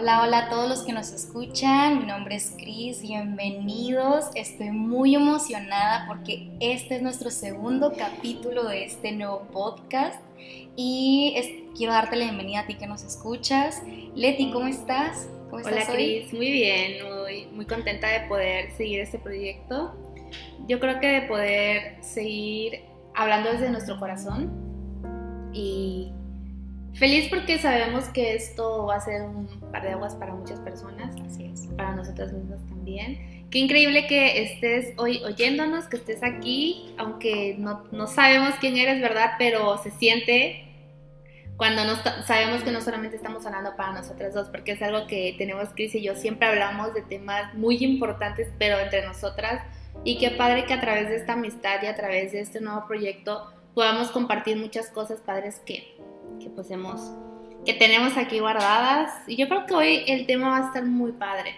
Hola, hola a todos los que nos escuchan. Mi nombre es Cris, bienvenidos. Estoy muy emocionada porque este es nuestro segundo capítulo de este nuevo podcast y quiero darte la bienvenida a ti que nos escuchas. Leti, ¿cómo estás? ¿Cómo Hola Cris, muy bien, muy, muy contenta de poder seguir este proyecto. Yo creo que de poder seguir hablando desde nuestro corazón y Feliz porque sabemos que esto va a ser un par de aguas para muchas personas, así es, para nosotras mismas también. Qué increíble que estés hoy oyéndonos, que estés aquí, aunque no, no sabemos quién eres, ¿verdad? Pero se siente cuando no sabemos que no solamente estamos hablando para nosotras dos, porque es algo que tenemos Cris y yo siempre hablamos de temas muy importantes, pero entre nosotras. Y qué padre que a través de esta amistad y a través de este nuevo proyecto podamos compartir muchas cosas padres que que pues que tenemos aquí guardadas. Y yo creo que hoy el tema va a estar muy padre.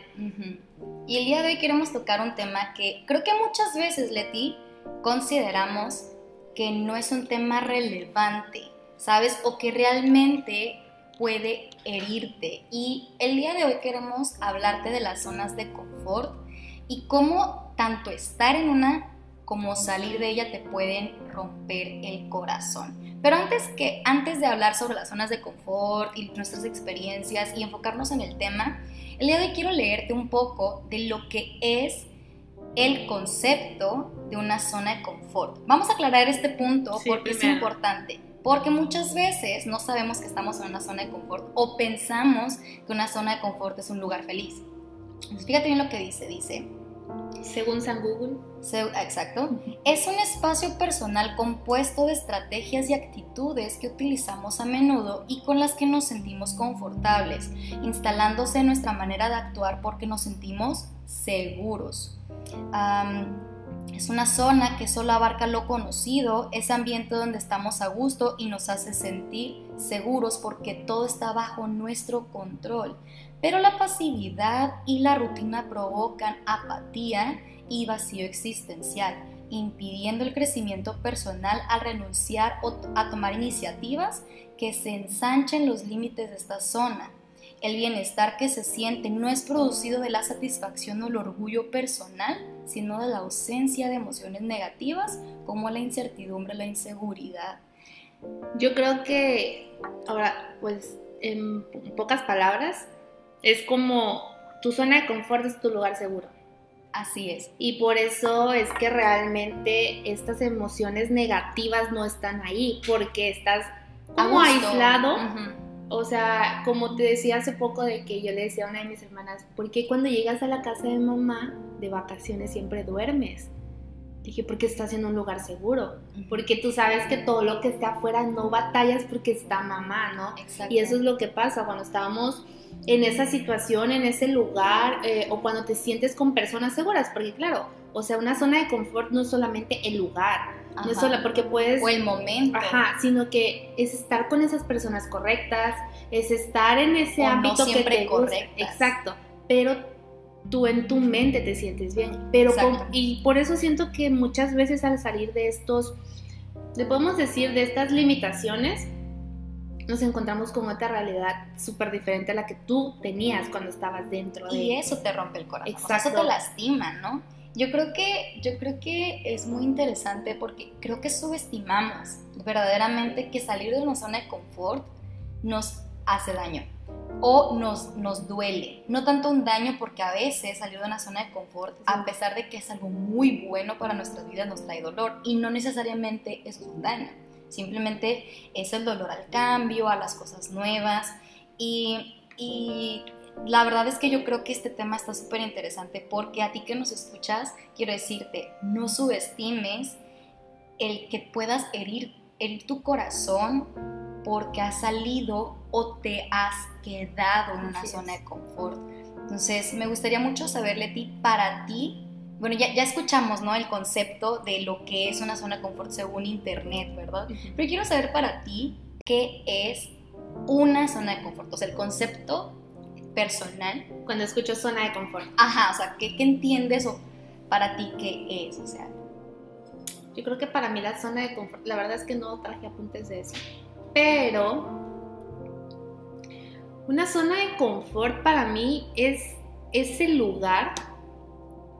Y el día de hoy queremos tocar un tema que creo que muchas veces, Leti, consideramos que no es un tema relevante, ¿sabes? O que realmente puede herirte. Y el día de hoy queremos hablarte de las zonas de confort y cómo tanto estar en una como salir de ella te pueden romper el corazón. Pero antes, que, antes de hablar sobre las zonas de confort y nuestras experiencias y enfocarnos en el tema, el día de hoy quiero leerte un poco de lo que es el concepto de una zona de confort. Vamos a aclarar este punto porque es importante. Porque muchas veces no sabemos que estamos en una zona de confort o pensamos que una zona de confort es un lugar feliz. fíjate bien lo que dice. Dice, según San Google. exacto. Es un espacio personal compuesto de estrategias y actitudes que utilizamos a menudo y con las que nos sentimos confortables, instalándose en nuestra manera de actuar porque nos sentimos seguros. es una zona que solo abarca lo conocido, ese ambiente donde estamos a gusto y nos hace sentir seguros porque todo está bajo nuestro control. Pero la pasividad y la rutina provocan apatía y vacío existencial, impidiendo el crecimiento personal al renunciar a tomar iniciativas que se ensanchen los límites de esta zona. El bienestar que se siente no es producido de la satisfacción o el orgullo personal, sino de la ausencia de emociones negativas como la incertidumbre, la inseguridad. Yo creo que, ahora, pues, en pocas palabras, es como tu zona de confort es tu lugar seguro. Así es. Y por eso es que realmente estas emociones negativas no están ahí, porque estás como aislado. O sea, como te decía hace poco de que yo le decía a una de mis hermanas, ¿por qué cuando llegas a la casa de mamá de vacaciones siempre duermes? Dije, porque estás en un lugar seguro, porque tú sabes que todo lo que está afuera no batallas porque está mamá, ¿no? Exacto. Y eso es lo que pasa cuando estábamos en esa situación, en ese lugar, eh, o cuando te sientes con personas seguras, porque claro, o sea, una zona de confort no es solamente el lugar, no es solo porque puedes... O el momento. Ajá, sino que es estar con esas personas correctas, es estar en ese ámbito que te Exacto, pero tú en tu mente te sientes bien. Pero y por eso siento que muchas veces al salir de estos, le podemos decir, de estas limitaciones, nos encontramos con otra realidad súper diferente a la que tú tenías cuando estabas dentro. De... Y eso te rompe el corazón. Exacto. eso te lastima, ¿no? Yo creo que, yo creo que es muy interesante porque creo que subestimamos verdaderamente que salir de una zona de confort nos hace daño o nos, nos duele. No tanto un daño porque a veces salir de una zona de confort, a pesar de que es algo muy bueno para nuestras vidas, nos trae dolor y no necesariamente eso es un daño. Simplemente es el dolor al cambio, a las cosas nuevas. Y, la verdad es que yo creo que este tema está súper interesante porque a ti que nos escuchas, quiero decirte, no subestimes el que puedas herir, herir tu corazón porque has salido o te has quedado en una zona de confort. Entonces, me gustaría mucho saber, Leti, para ti, bueno, ya, ya, escuchamos, ¿no? El concepto de lo que es una zona de confort según Internet, ¿verdad? Pero quiero saber para ti qué es una zona de confort, o sea, el concepto personal. Cuando escucho zona de confort. Ajá, o sea, ¿qué, qué entiendes o para ti qué es? O sea, yo creo que para mí la zona de confort, la verdad es que no traje apuntes de eso, pero Una zona de confort para mí es ese lugar,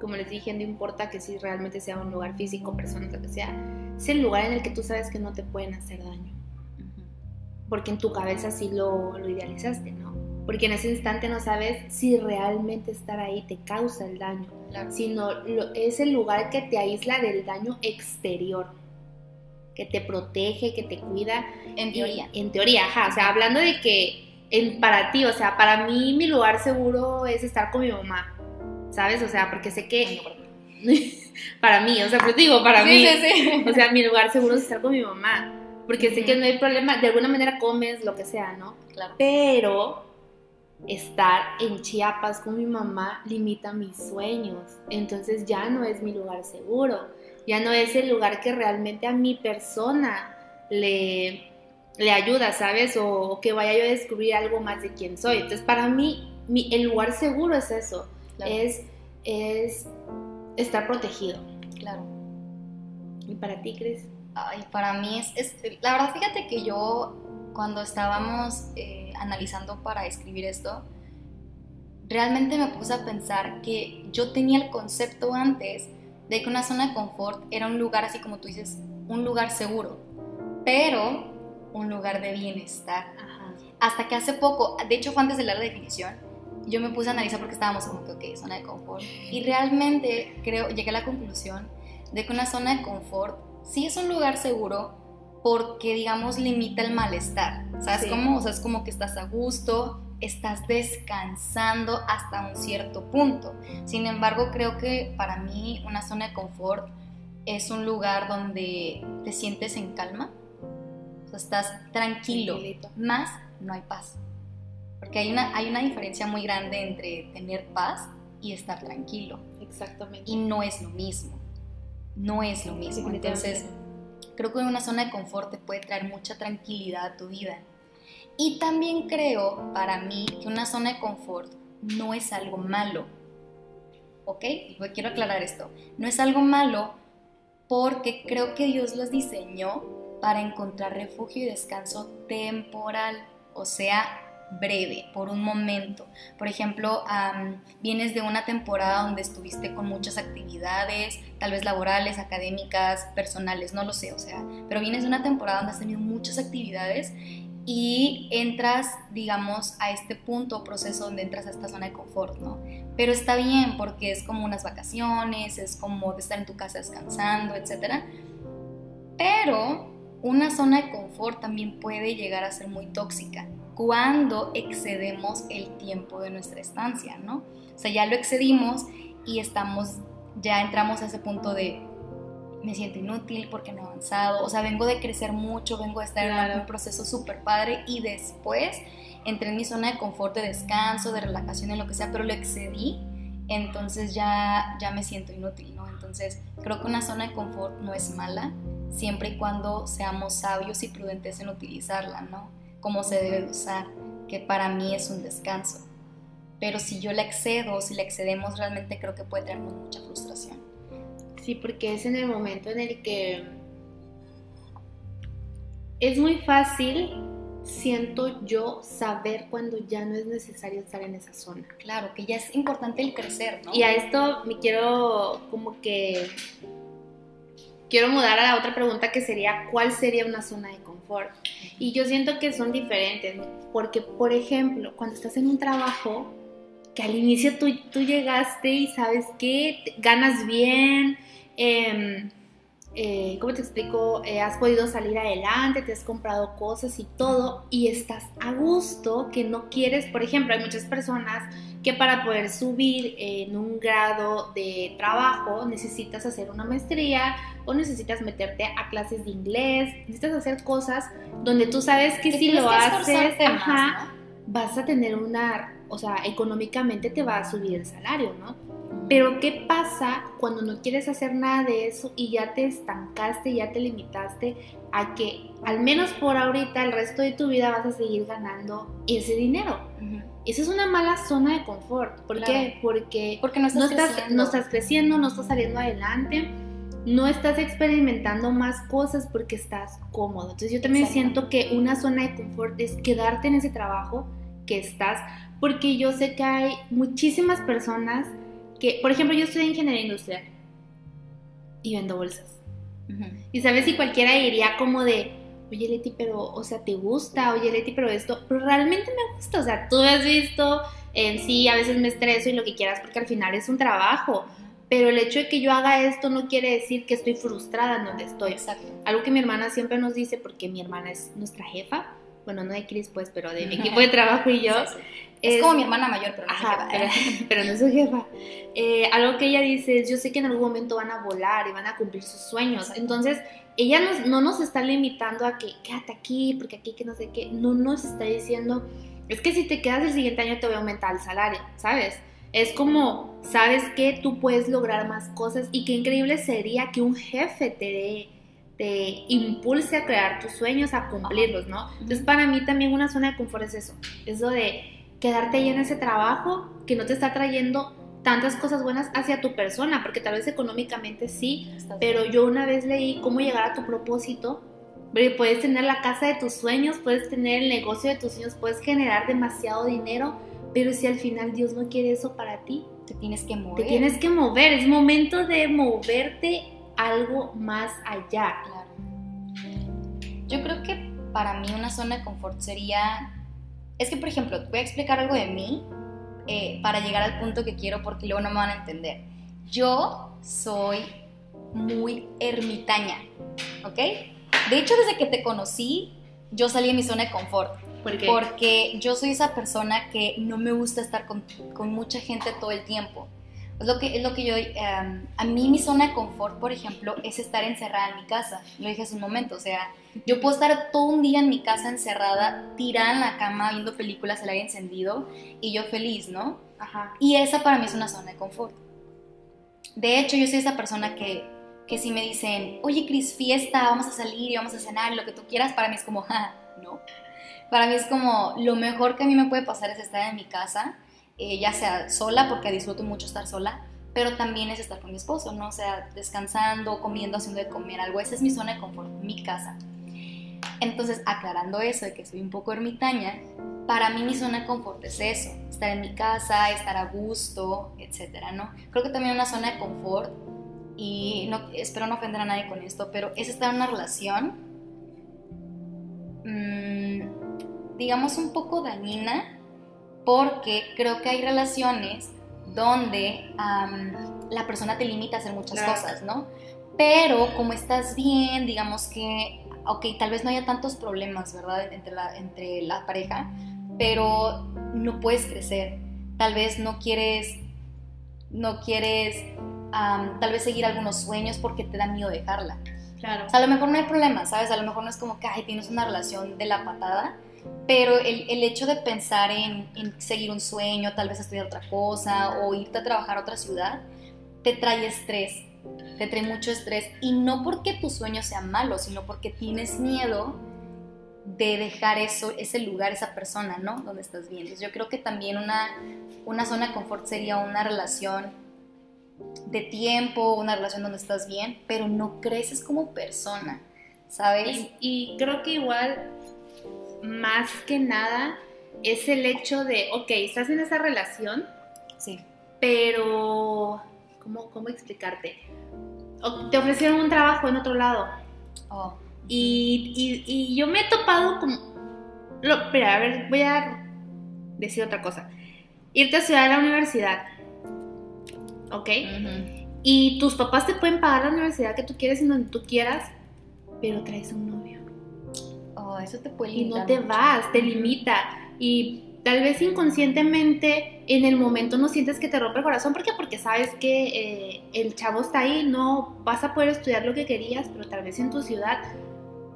como les dije, no importa que si realmente sea un lugar físico, personas, lo que sea, es el lugar en el que tú sabes que no te pueden hacer daño. Porque en tu cabeza sí lo, lo idealizaste, ¿no? Porque en ese instante no sabes si realmente estar ahí te causa el daño, sino es el lugar que te aísla del daño exterior, que te protege, que te cuida. En teoría. en teoría, ajá. O sea, hablando de que en, para ti, o sea, para mí mi lugar seguro es estar con mi mamá, ¿sabes? O sea, porque sé que... para mí, o sea, pues digo, para mí. Sí, sí. O sea, mi lugar seguro es estar con mi mamá. Porque sé que no hay problema, de alguna manera comes, lo que sea, ¿no? Claro. Pero estar en Chiapas con mi mamá limita mis sueños. Entonces ya no es mi lugar seguro. Ya no es el lugar que realmente a mi persona le, le ayuda, ¿sabes? O, que vaya yo a descubrir algo más de quién soy. Entonces, para mí, mi, el lugar seguro es eso, es, es estar protegido. Claro. ¿Y para ti, Cris? Ay, para mí es, la verdad, fíjate que yo cuando estábamos eh, analizando para escribir esto, realmente me puse a pensar que yo tenía el concepto antes de que una zona de confort era un lugar, así como tú dices, un lugar seguro, pero un lugar de bienestar. Hasta que hace poco, de hecho fue antes de la definición, yo me puse a analizar porque estábamos como que, ok, zona de confort. Y realmente creo, llegué a la conclusión de que una zona de confort sí es un lugar seguro porque, digamos, limita el malestar. ¿Sabes cómo? O sea, es como que estás a gusto, estás descansando hasta un cierto punto. Sin embargo, creo que para mí una zona de confort es un lugar donde te sientes en calma, o sea, estás tranquilo, más no hay paz. Porque hay una, hay una diferencia muy grande entre tener paz y estar tranquilo. Exactamente. Y no es lo mismo. No es lo mismo. Entonces, creo que una zona de confort te puede traer mucha tranquilidad a tu vida. Y también creo, para mí, que una zona de confort no es algo malo. ¿Ok? quiero aclarar esto. No es algo malo porque creo que Dios los diseñó para encontrar refugio y descanso temporal, o sea, breve, por un momento. Por ejemplo, vienes de una temporada donde estuviste con muchas actividades, tal vez laborales, académicas, personales, no lo sé, o sea, pero vienes de una temporada donde has tenido muchas actividades y entras, digamos, a este punto proceso donde entras a esta zona de confort, ¿no? Pero está bien porque es como unas vacaciones, es como estar en tu casa descansando, etc. Pero una zona de confort también puede llegar a ser muy tóxica cuando excedemos el tiempo de nuestra estancia, ¿no? O sea, ya lo excedimos y estamos, ya entramos a ese punto de me siento inútil porque no he avanzado, o sea, vengo de crecer mucho, vengo de estar en un proceso súper padre y después entré en mi zona de confort, de descanso, de relajación, en lo que sea, pero lo excedí, entonces ya, ya me siento inútil, ¿no? Entonces, creo que una zona de confort no es mala, siempre y cuando seamos sabios y prudentes en utilizarla, ¿no? Como se debe usar, que para mí es un descanso. Pero si yo la excedo, si la excedemos, realmente creo que puede traernos mucha frustración. Sí, porque es en el momento en el que es muy fácil, siento yo, saber cuando ya no es necesario estar en esa zona. Claro, que ya es importante el crecer, ¿no? Y a esto me quiero como que quiero mudar a la otra pregunta que sería, ¿cuál sería una zona de confort? Y yo siento que son diferentes, porque por ejemplo, cuando estás en un trabajo, que al inicio tú, tú llegaste y sabes que ganas bien, eh, eh, ¿cómo te explico? Eh, has podido salir adelante, te has comprado cosas y todo, y estás a gusto, que no quieres, por ejemplo, hay muchas personas que para poder subir en un grado de trabajo necesitas hacer una maestría o necesitas meterte a clases de inglés, necesitas hacer cosas donde tú sabes que, si lo haces, vas a tener una, o sea, económicamente te va a subir el salario, ¿no? Pero ¿qué pasa cuando no quieres hacer nada de eso y ya te estancaste, ya te limitaste a que al menos por ahorita el resto de tu vida vas a seguir ganando ese dinero? Esa es una mala zona de confort. ¿Por qué? Porque, Porque no, estás no estás creciendo, no estás saliendo adelante, no estás experimentando más cosas porque estás cómodo. Entonces yo también siento que una zona de confort es quedarte en ese trabajo que estás, porque yo sé que hay muchísimas personas que, por ejemplo, yo estudié ingeniería industrial y vendo bolsas. Y sabes si cualquiera diría como de, oye Leti, pero, o sea, ¿te gusta? Oye Leti, pero esto, pero realmente me gusta, o sea, tú has visto, en sí, a veces me estreso y lo que quieras porque al final es un trabajo. Pero el hecho de que yo haga esto no quiere decir que estoy frustrada en donde estoy. Exacto. Algo que mi hermana siempre nos dice, porque mi hermana es nuestra jefa, bueno, no de Cris pues, pero de mi equipo de trabajo y yo. Es, como mi hermana mayor, pero no, ajá, pero, no es su jefa. Eh, algo que ella dice es, yo sé que en algún momento van a volar y van a cumplir sus sueños. Entonces, ella no nos está limitando a que quédate aquí, porque aquí que no sé qué. No nos está diciendo, es que si te quedas el siguiente año te voy a aumentar el salario, ¿sabes? Es como, sabes que tú puedes lograr más cosas y qué increíble sería que un jefe te te impulse a crear tus sueños, a cumplirlos, ¿no? Entonces para mí también una zona de confort es eso, eso de quedarte ahí en ese trabajo que no te está trayendo tantas cosas buenas hacia tu persona, porque tal vez económicamente sí, pero yo una vez leí cómo llegar a tu propósito, puedes tener la casa de tus sueños, puedes tener el negocio de tus sueños, puedes generar demasiado dinero, pero si al final Dios no quiere eso para ti, te tienes que mover. Te tienes que mover, es momento de moverte algo más allá. Claro. Yo creo que para mí una zona de confort sería, es que por ejemplo, voy a explicar algo de mí eh, para llegar al punto que quiero porque luego no me van a entender. Yo soy muy ermitaña, ¿ok? De hecho, desde que te conocí, yo salí de mi zona de confort. ¿Por qué? Porque yo soy esa persona que no me gusta estar con, con mucha gente todo el tiempo. Es lo que, es lo que yo, em, a mí mi zona de confort, por ejemplo, es estar encerrada en mi casa. Lo dije hace un momento, o sea, yo puedo estar todo un día en mi casa encerrada, tirada en la cama, viendo películas, el aire encendido, y yo feliz, ¿no? Ajá. Y esa para mí es una zona de confort. De hecho, yo soy esa persona que, que si me dicen, oye, Cris, fiesta, vamos a salir y vamos a cenar, lo que tú quieras, para mí es como, ja, no. Para mí es como, lo mejor que a mí me puede pasar es estar en mi casa eh, ya sea sola, porque disfruto mucho estar sola, pero también es estar con mi esposo, ¿no? O sea, descansando, comiendo, haciendo de comer algo. Esa es mi zona de confort, mi casa. Entonces, aclarando eso de que soy un poco ermitaña, para mí mi zona de confort es eso, estar en mi casa, estar a gusto, etcétera, ¿no? Creo que también una zona de confort, y no, espero no ofender a nadie con esto, pero es estar en una relación, mmm, digamos, un poco dañina, porque creo que hay relaciones donde la persona te limita a hacer muchas cosas, ¿no? Pero como estás bien, digamos que, ok, tal vez no haya tantos problemas, ¿verdad? Entre la, entre la pareja, pero no puedes crecer. Tal vez no quieres, no quieres, tal vez seguir algunos sueños porque te da miedo dejarla. Claro. O sea, a lo mejor no hay problema, ¿sabes? A lo mejor no es como que, ay, tienes una relación de la patada, pero el, el hecho de pensar en, en, seguir un sueño, tal vez estudiar otra cosa o irte a trabajar a otra ciudad, te trae estrés, te trae mucho estrés. Y no porque tu sueño sea malo, sino porque tienes miedo de dejar eso, ese lugar, esa persona, ¿no? Donde estás bien. Entonces yo creo que también una, una zona de confort sería una relación de tiempo, una relación donde estás bien, pero no creces como persona, ¿sabes? Y, y creo que igual más que nada es el hecho de, ok, estás en esa relación, sí. pero, ¿cómo, cómo explicarte? te ofrecieron un trabajo en otro lado. Oh. Y, y, yo me he topado con... Lo, espera, a ver, voy a decir otra cosa. Irte a estudiar a la universidad, ¿ok? Y tus papás te pueden pagar la universidad que tú quieres y donde tú quieras, pero traes un eso te puede Y no te vas, te limita. Y tal vez inconscientemente en el momento no sientes que te rompe el corazón. ¿Por qué? Porque sabes que eh, el chavo está ahí, no vas a poder estudiar lo que querías, pero tal vez en tu ciudad.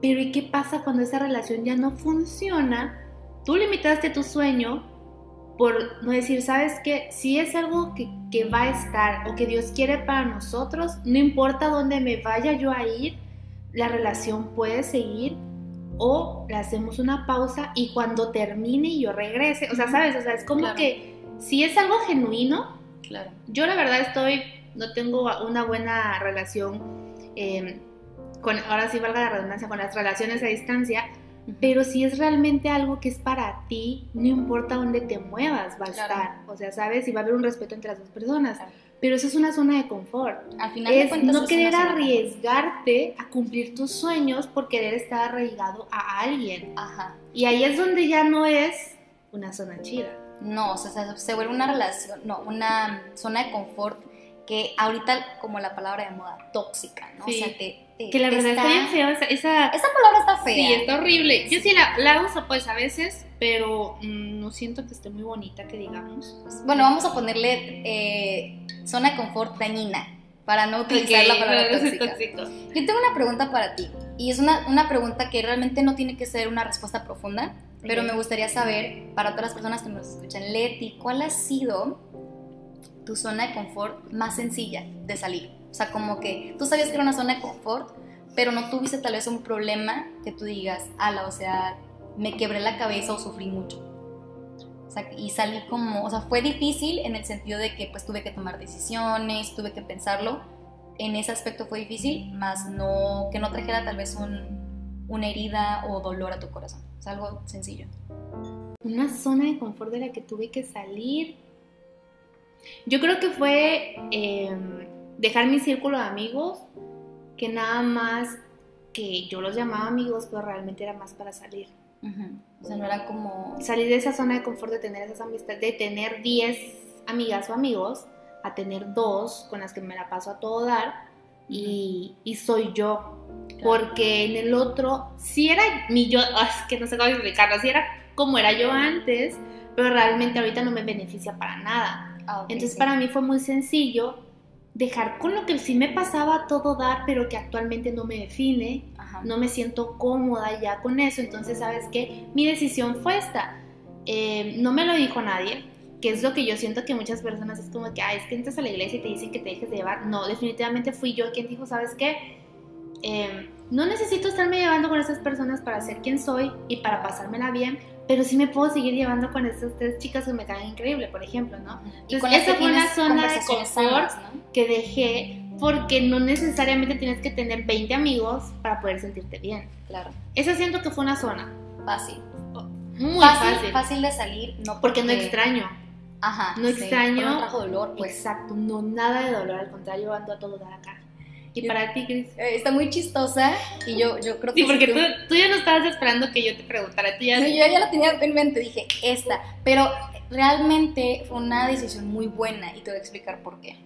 Pero ¿y qué pasa cuando esa relación ya no funciona? Tú limitaste tu sueño por no decir, sabes que si es algo que, que va a estar o que Dios quiere para nosotros, no importa dónde me vaya yo a ir, la relación puede seguir o le hacemos una pausa y cuando termine y yo regrese, o sea, ¿sabes? O sea, es como que si es algo genuino, claro. yo la verdad estoy, no tengo una buena relación em, con, ahora sí valga la redundancia, con las relaciones a distancia, pero si es realmente algo que es para ti, no importa dónde te muevas, va a estar. O sea, ¿sabes? Y va a haber un respeto entre las dos personas. Pero eso es una zona de confort. Al final de Es cuentas, no querer arriesgarte a cumplir tus sueños por querer estar arraigado a alguien. Ajá. Y ahí es donde ya no es una zona chida. No, o sea, se, se vuelve una relación, no, una zona de confort que ahorita, como la palabra de moda, tóxica, ¿no? Sí. O sea, te, te- Que la te verdad está bien feo esa... esa- Esa palabra está fea. Sí, está horrible. Yo sí la, la uso pues a veces, pero mm, no siento que esté muy bonita, que digamos. Bueno, vamos a ponerle eh, zona de confort dañina, para no utilizar la palabra no, tóxica. tóxico. Yo tengo una pregunta para ti, y es una, una pregunta que realmente no tiene que ser una respuesta profunda, pero Ok. me gustaría saber, para todas las personas que nos escuchan, Leti, ¿cuál ha sido tu zona de confort más sencilla de salir? O sea, como que tú sabías que era una zona de confort, pero no tuviste tal vez un problema que tú digas, ala, o sea, me quebré la cabeza o sufrí mucho. O sea, y salí como, o sea, fue difícil en el sentido de que pues tuve que tomar decisiones, tuve que pensarlo. En ese aspecto fue difícil, más no, que no trajera tal vez un, una herida o dolor a tu corazón. Es algo sencillo. Una zona de confort de la que tuve que salir. Yo creo que fue eh, dejar mi círculo de amigos, que nada más que yo los llamaba amigos, pero realmente era más para salir. Ujú. O sea, no era como... Salir de esa zona de confort de tener esas amistades, de tener 10 amigas o amigos, a tener dos con las que me la paso a todo dar y, y soy yo. Porque en el otro, si era mi yo, ah, es que no sé cómo explicarlo, si era como era yo antes, pero realmente ahorita no me beneficia para nada. Ah, ok, Entonces sí. para mí fue muy sencillo dejar con lo que sí me pasaba a todo dar, pero que actualmente no me define, Ajá. no me siento cómoda ya con eso, entonces sabes qué, mi decisión fue esta. Eh, no me lo dijo nadie, que es lo que yo siento que muchas personas es como que, ah, es que entras a la iglesia y te dicen que te dejes de llevar. No, definitivamente fui yo quien dijo, ¿sabes qué? Eh, no necesito estarme llevando con esas personas para ser quien soy y para pasármela bien, pero sí me puedo seguir llevando con esas tres chicas que me caen increíble, por ejemplo, ¿no? Y Entonces, con las esa fue una zona de confort sanas, ¿no? que dejé porque no necesariamente tienes que tener 20 amigos para poder sentirte bien. Claro. Esa siento que fue una zona Fácil. muy fácil, fácil, fácil de salir, no porque no extraño. Ajá. no sí, extraño. porque No trajo dolor, pues. Exacto, no nada de dolor, al contrario, ando a todo dar acá. Y para ti, Cris. Eh, está muy chistosa y yo, yo creo que... Sí, porque tú- tú, tú ya no estabas esperando que yo te preguntara, tú ya Sí, yo ya la tenía en mente, dije, esta. Pero realmente fue una decisión muy buena y te voy a explicar por qué.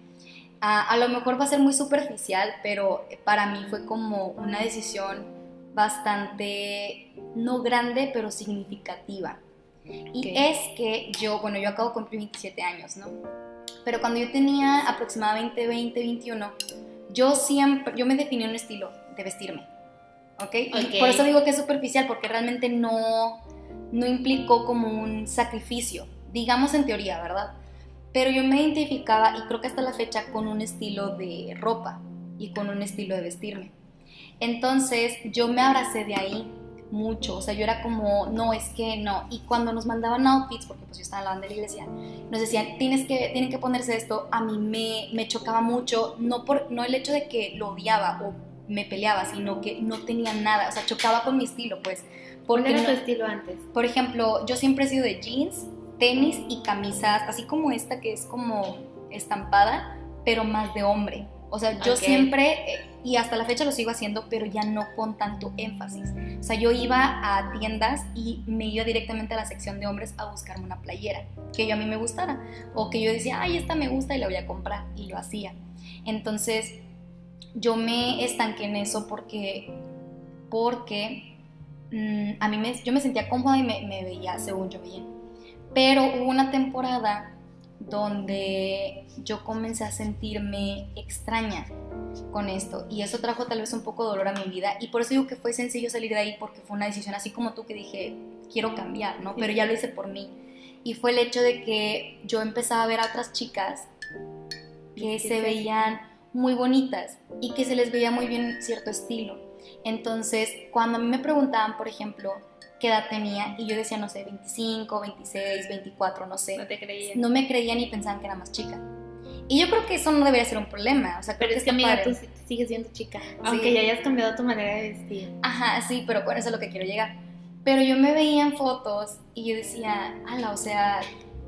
Ah, a lo mejor va a ser muy superficial, pero para mí fue como una decisión bastante, no grande, pero significativa. Y Ok. es que yo, bueno, yo acabo de cumplir 27 años, ¿no? Pero cuando yo tenía aproximadamente 20, 21, yo siempre, yo me definí un estilo de vestirme, ¿ok? Y Ok. por eso digo que es superficial, porque realmente no, no implicó como un sacrificio, digamos en teoría, ¿verdad? Pero yo me identificaba, y creo que hasta la fecha, con un estilo de ropa y con un estilo de vestirme. Entonces yo me abracé de ahí mucho, o sea, yo era como, no, es que no. Y cuando nos mandaban outfits, porque pues yo estaba en la banda de la iglesia, nos decían, tienes que, tienen que ponerse esto, a mí me, me chocaba mucho, no, por, no el hecho de que lo odiaba o me peleaba, sino que no tenía nada, o sea, chocaba con mi estilo, pues. ¿Cuál era tu estilo antes? por ejemplo, yo siempre he sido de jeans, tenis y camisas, así como esta que es como estampada, pero más de hombre. O sea, yo siempre, y hasta la fecha lo sigo haciendo, pero ya no con tanto énfasis. O sea, yo iba a tiendas y me iba directamente a la sección de hombres a buscarme una playera que yo a mí me gustara. O que yo decía, ay, esta me gusta y la voy a comprar. Y lo hacía. Entonces, yo me estanqué en eso porque, porque mm, a mí me, yo me sentía cómoda y me, me veía según yo bien. Pero hubo una temporada donde yo comencé a sentirme extraña con esto y eso trajo tal vez un poco de dolor a mi vida y por eso digo que fue sencillo salir de ahí porque fue una decisión así como tú que dije quiero cambiar, ¿no? Pero ya lo hice por mí y fue el hecho de que yo empezaba a ver a otras chicas que se veían muy bonitas y que se les veía muy bien cierto estilo. Entonces, cuando a mí me preguntaban, por ejemplo, qué edad tenía, y yo decía, no sé, 25, 26, 24, no sé, No te creía. no me creían y pensaban que era más chica. Y yo creo que eso no debería ser un problema, o sea, Pero es que, amiga, padre. tú sigues siendo chica. Aunque ya hayas cambiado tu manera de vestir. Ajá, sí, pero bueno, eso es lo que quiero llegar. Pero yo me veía en fotos y yo decía, ala, o sea,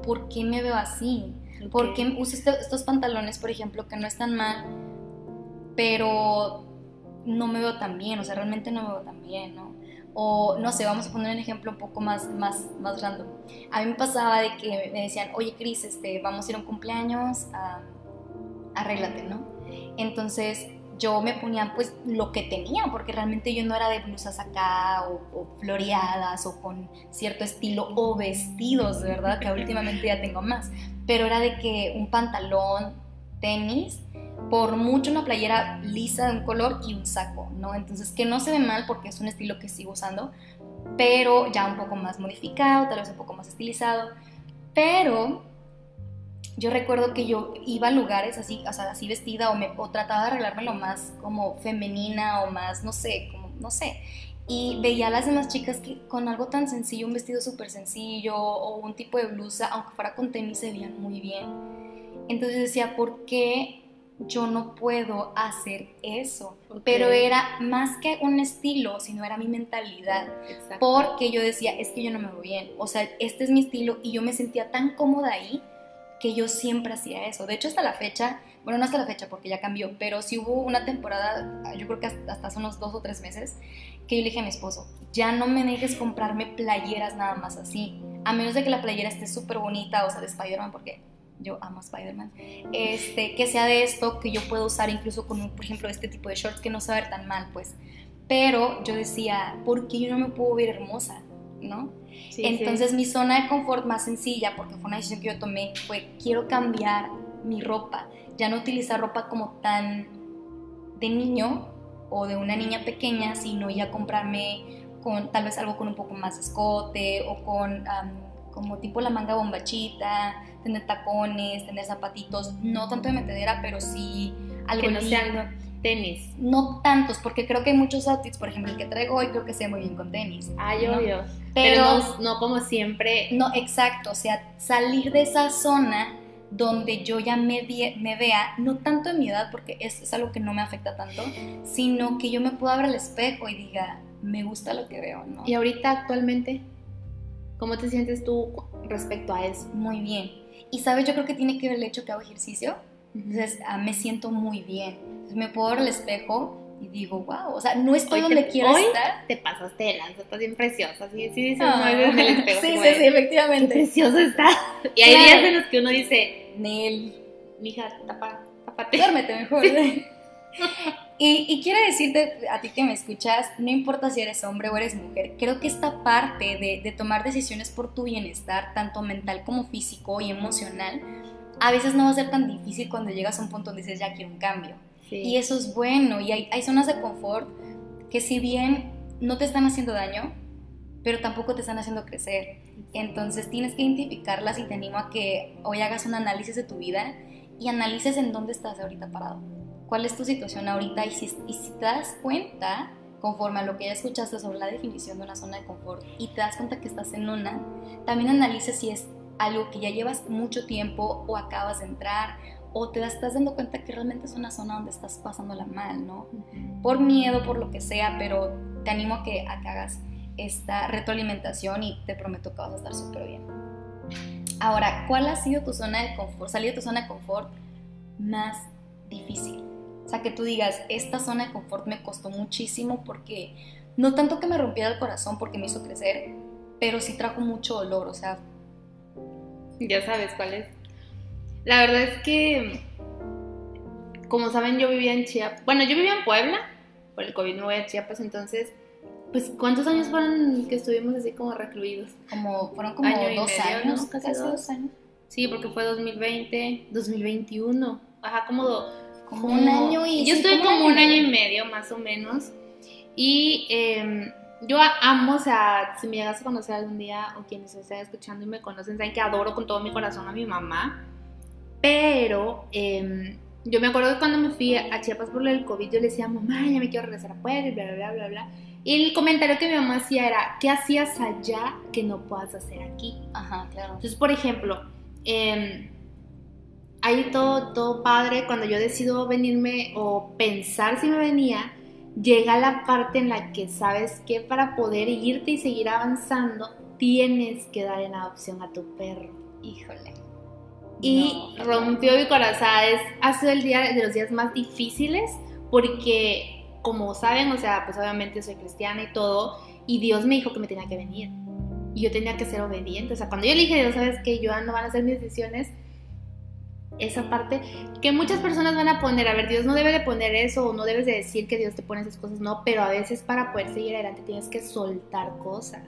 ¿por qué me veo así? ¿Por qué uso este, estos pantalones, por ejemplo, que no están mal, pero no me veo tan bien? O sea, realmente no me veo tan bien, ¿no? O no sé, vamos a poner un ejemplo un poco más, más, más random. A mí me pasaba de que me decían, oye Cris, este, vamos a ir a un cumpleaños, arréglate, ¿no? Entonces yo me ponía pues lo que tenía, porque realmente yo no era de blusas acá o, floreadas o con cierto estilo o vestidos, ¿verdad? Que últimamente ya tengo más. Pero era de que un pantalón, tenis, por mucho una playera lisa de un color y un saco, ¿no? Entonces que no se ve mal porque es un estilo que sigo usando, pero ya un poco más modificado, tal vez un poco más estilizado. Pero yo recuerdo que yo iba a lugares así, o sea, así vestida o, me, o trataba de arreglarme lo más como femenina o más, no sé, como, no sé. Y veía a las demás chicas que con algo tan sencillo, un vestido súper sencillo o un tipo de blusa, aunque fuera con tenis, se veían muy bien. Entonces decía, ¿por qué yo no puedo hacer eso? Pero era más que un estilo, sino era mi mentalidad. Porque yo decía, es que yo no me veo bien. O sea, este es mi estilo y yo me sentía tan cómoda ahí que yo siempre hacía eso. De hecho, hasta la fecha, bueno, no hasta la fecha porque ya cambió, pero sí hubo una temporada, yo creo que hasta, hace unos dos o tres meses, que yo le dije a mi esposo, ya no me dejes comprarme playeras nada más así, a menos de que la playera esté súper bonita, o sea, de Spider-Man, porque yo amo Spider-Man, este, que sea de esto, que yo puedo usar incluso con, por ejemplo, este tipo de shorts que no se va a ver tan mal, pues. Pero yo decía, ¿por qué yo no me puedo ver hermosa? ¿No? Entonces mi zona de confort más sencilla, porque fue una decisión que yo tomé, fue quiero cambiar mi ropa, ya no utilizar ropa como tan de niño o de una niña pequeña, sino ya comprarme con tal vez algo con un poco más escote o con como tipo la manga bombachita, tener tacones, tener zapatitos, no tanto de metedera, pero sí algo que no sea tenis. No tantos, porque creo que hay muchos outfits, por ejemplo, el que traigo hoy creo que se ve muy bien con tenis. Ah, yo Pero, pero no, como siempre. No, exacto, o sea, salir de esa zona donde yo ya me, me vea, no tanto en mi edad, porque es, es, algo que no me afecta tanto, sino que yo me pueda ver al espejo y diga, me gusta lo que veo, ¿no? Y ahorita actualmente, ¿cómo te sientes tú respecto a eso? Muy bien. Y sabes, yo creo que tiene que ver el hecho que hago ejercicio, entonces ah, me siento muy bien me puedo ver al espejo y digo, wow, o sea, no estoy donde quiero estar. Te pasaste de lanza, estás bien preciosa, sí, sí dices, no, en el espejo. Sí, sí, sí, efectivamente. precioso está. Y hay días en los que uno dice, Nel, mija, tapa, tapate. Duérmete mejor. y, y quiero decirte a ti que me escuchas, no importa si eres hombre o eres mujer, creo que esta parte de, de tomar decisiones por tu bienestar, tanto mental como físico y emocional, a veces no va a ser tan difícil cuando llegas a un punto donde dices, ya quiero un cambio y eso es bueno. Y hay, hay zonas de confort que si bien no te están haciendo daño, pero tampoco te están haciendo crecer. Entonces tienes que identificarlas y te animo a que hoy hagas un análisis de tu vida y analices en dónde estás ahorita parado. ¿Cuál es tu situación ahorita? Y si, y si te das cuenta, conforme a lo que ya escuchaste sobre la definición de una zona de confort, y te das cuenta que estás en una, también analices si es algo que ya llevas mucho tiempo o acabas de entrar o te estás dando cuenta que realmente es una zona donde estás pasándola mal, ¿no? Por miedo, por lo que sea, pero te animo a que, hagas esta retroalimentación y te prometo que vas a estar súper bien. Ahora, ¿cuál ha sido tu zona de confort, salir de tu zona de confort más difícil? O sea, que tú digas, esta zona de confort me costó muchísimo porque no tanto que me rompiera el corazón porque me hizo crecer, pero sí trajo mucho dolor, o sea... Ya sabes cuál es. La verdad es que, como saben, yo vivía en Chiapas. Bueno, yo vivía en Puebla, por el COVID no voy a Chiapas, entonces, pues, ¿cuántos años fueron que estuvimos así como recluidos? Como, fueron como dos años, casi dos. años. Sí, porque fue 2020, 2021. Ajá, como, como un año y Yo estuve como un año y medio, más o menos. Y eh, yo amo, o sea, si me llegas a conocer algún día o quienes estén escuchando y me conocen, saben que adoro con todo mi corazón a mi mamá. Pero em, yo me acuerdo que cuando me fui a Chiapas por el COVID, yo le decía, mamá, ya me quiero regresar a Puebla, bla, bla, bla, bla. Y el comentario que mi mamá hacía era, ¿qué hacías allá que no puedas hacer aquí? Ajá, claro. Entonces, por ejemplo, eh, ahí todo, todo padre, cuando yo decido venirme o pensar si me venía, llega la parte en la que sabes que para poder irte y seguir avanzando, tienes que dar en adopción a tu perro. Híjole. Y rompió mi corazón. Es, ha sido el día de los días más difíciles porque, como saben, o sea, pues obviamente soy cristiana y todo, y Dios me dijo que me tenía que venir. Y yo tenía que ser obediente. O sea, cuando yo le dije Dios, sabes que yo no van a hacer mis decisiones, esa parte que muchas personas van a poner, a ver, Dios no debe de poner eso o no debes de decir que Dios te pone esas cosas, no, pero a veces para poder seguir adelante tienes que soltar cosas.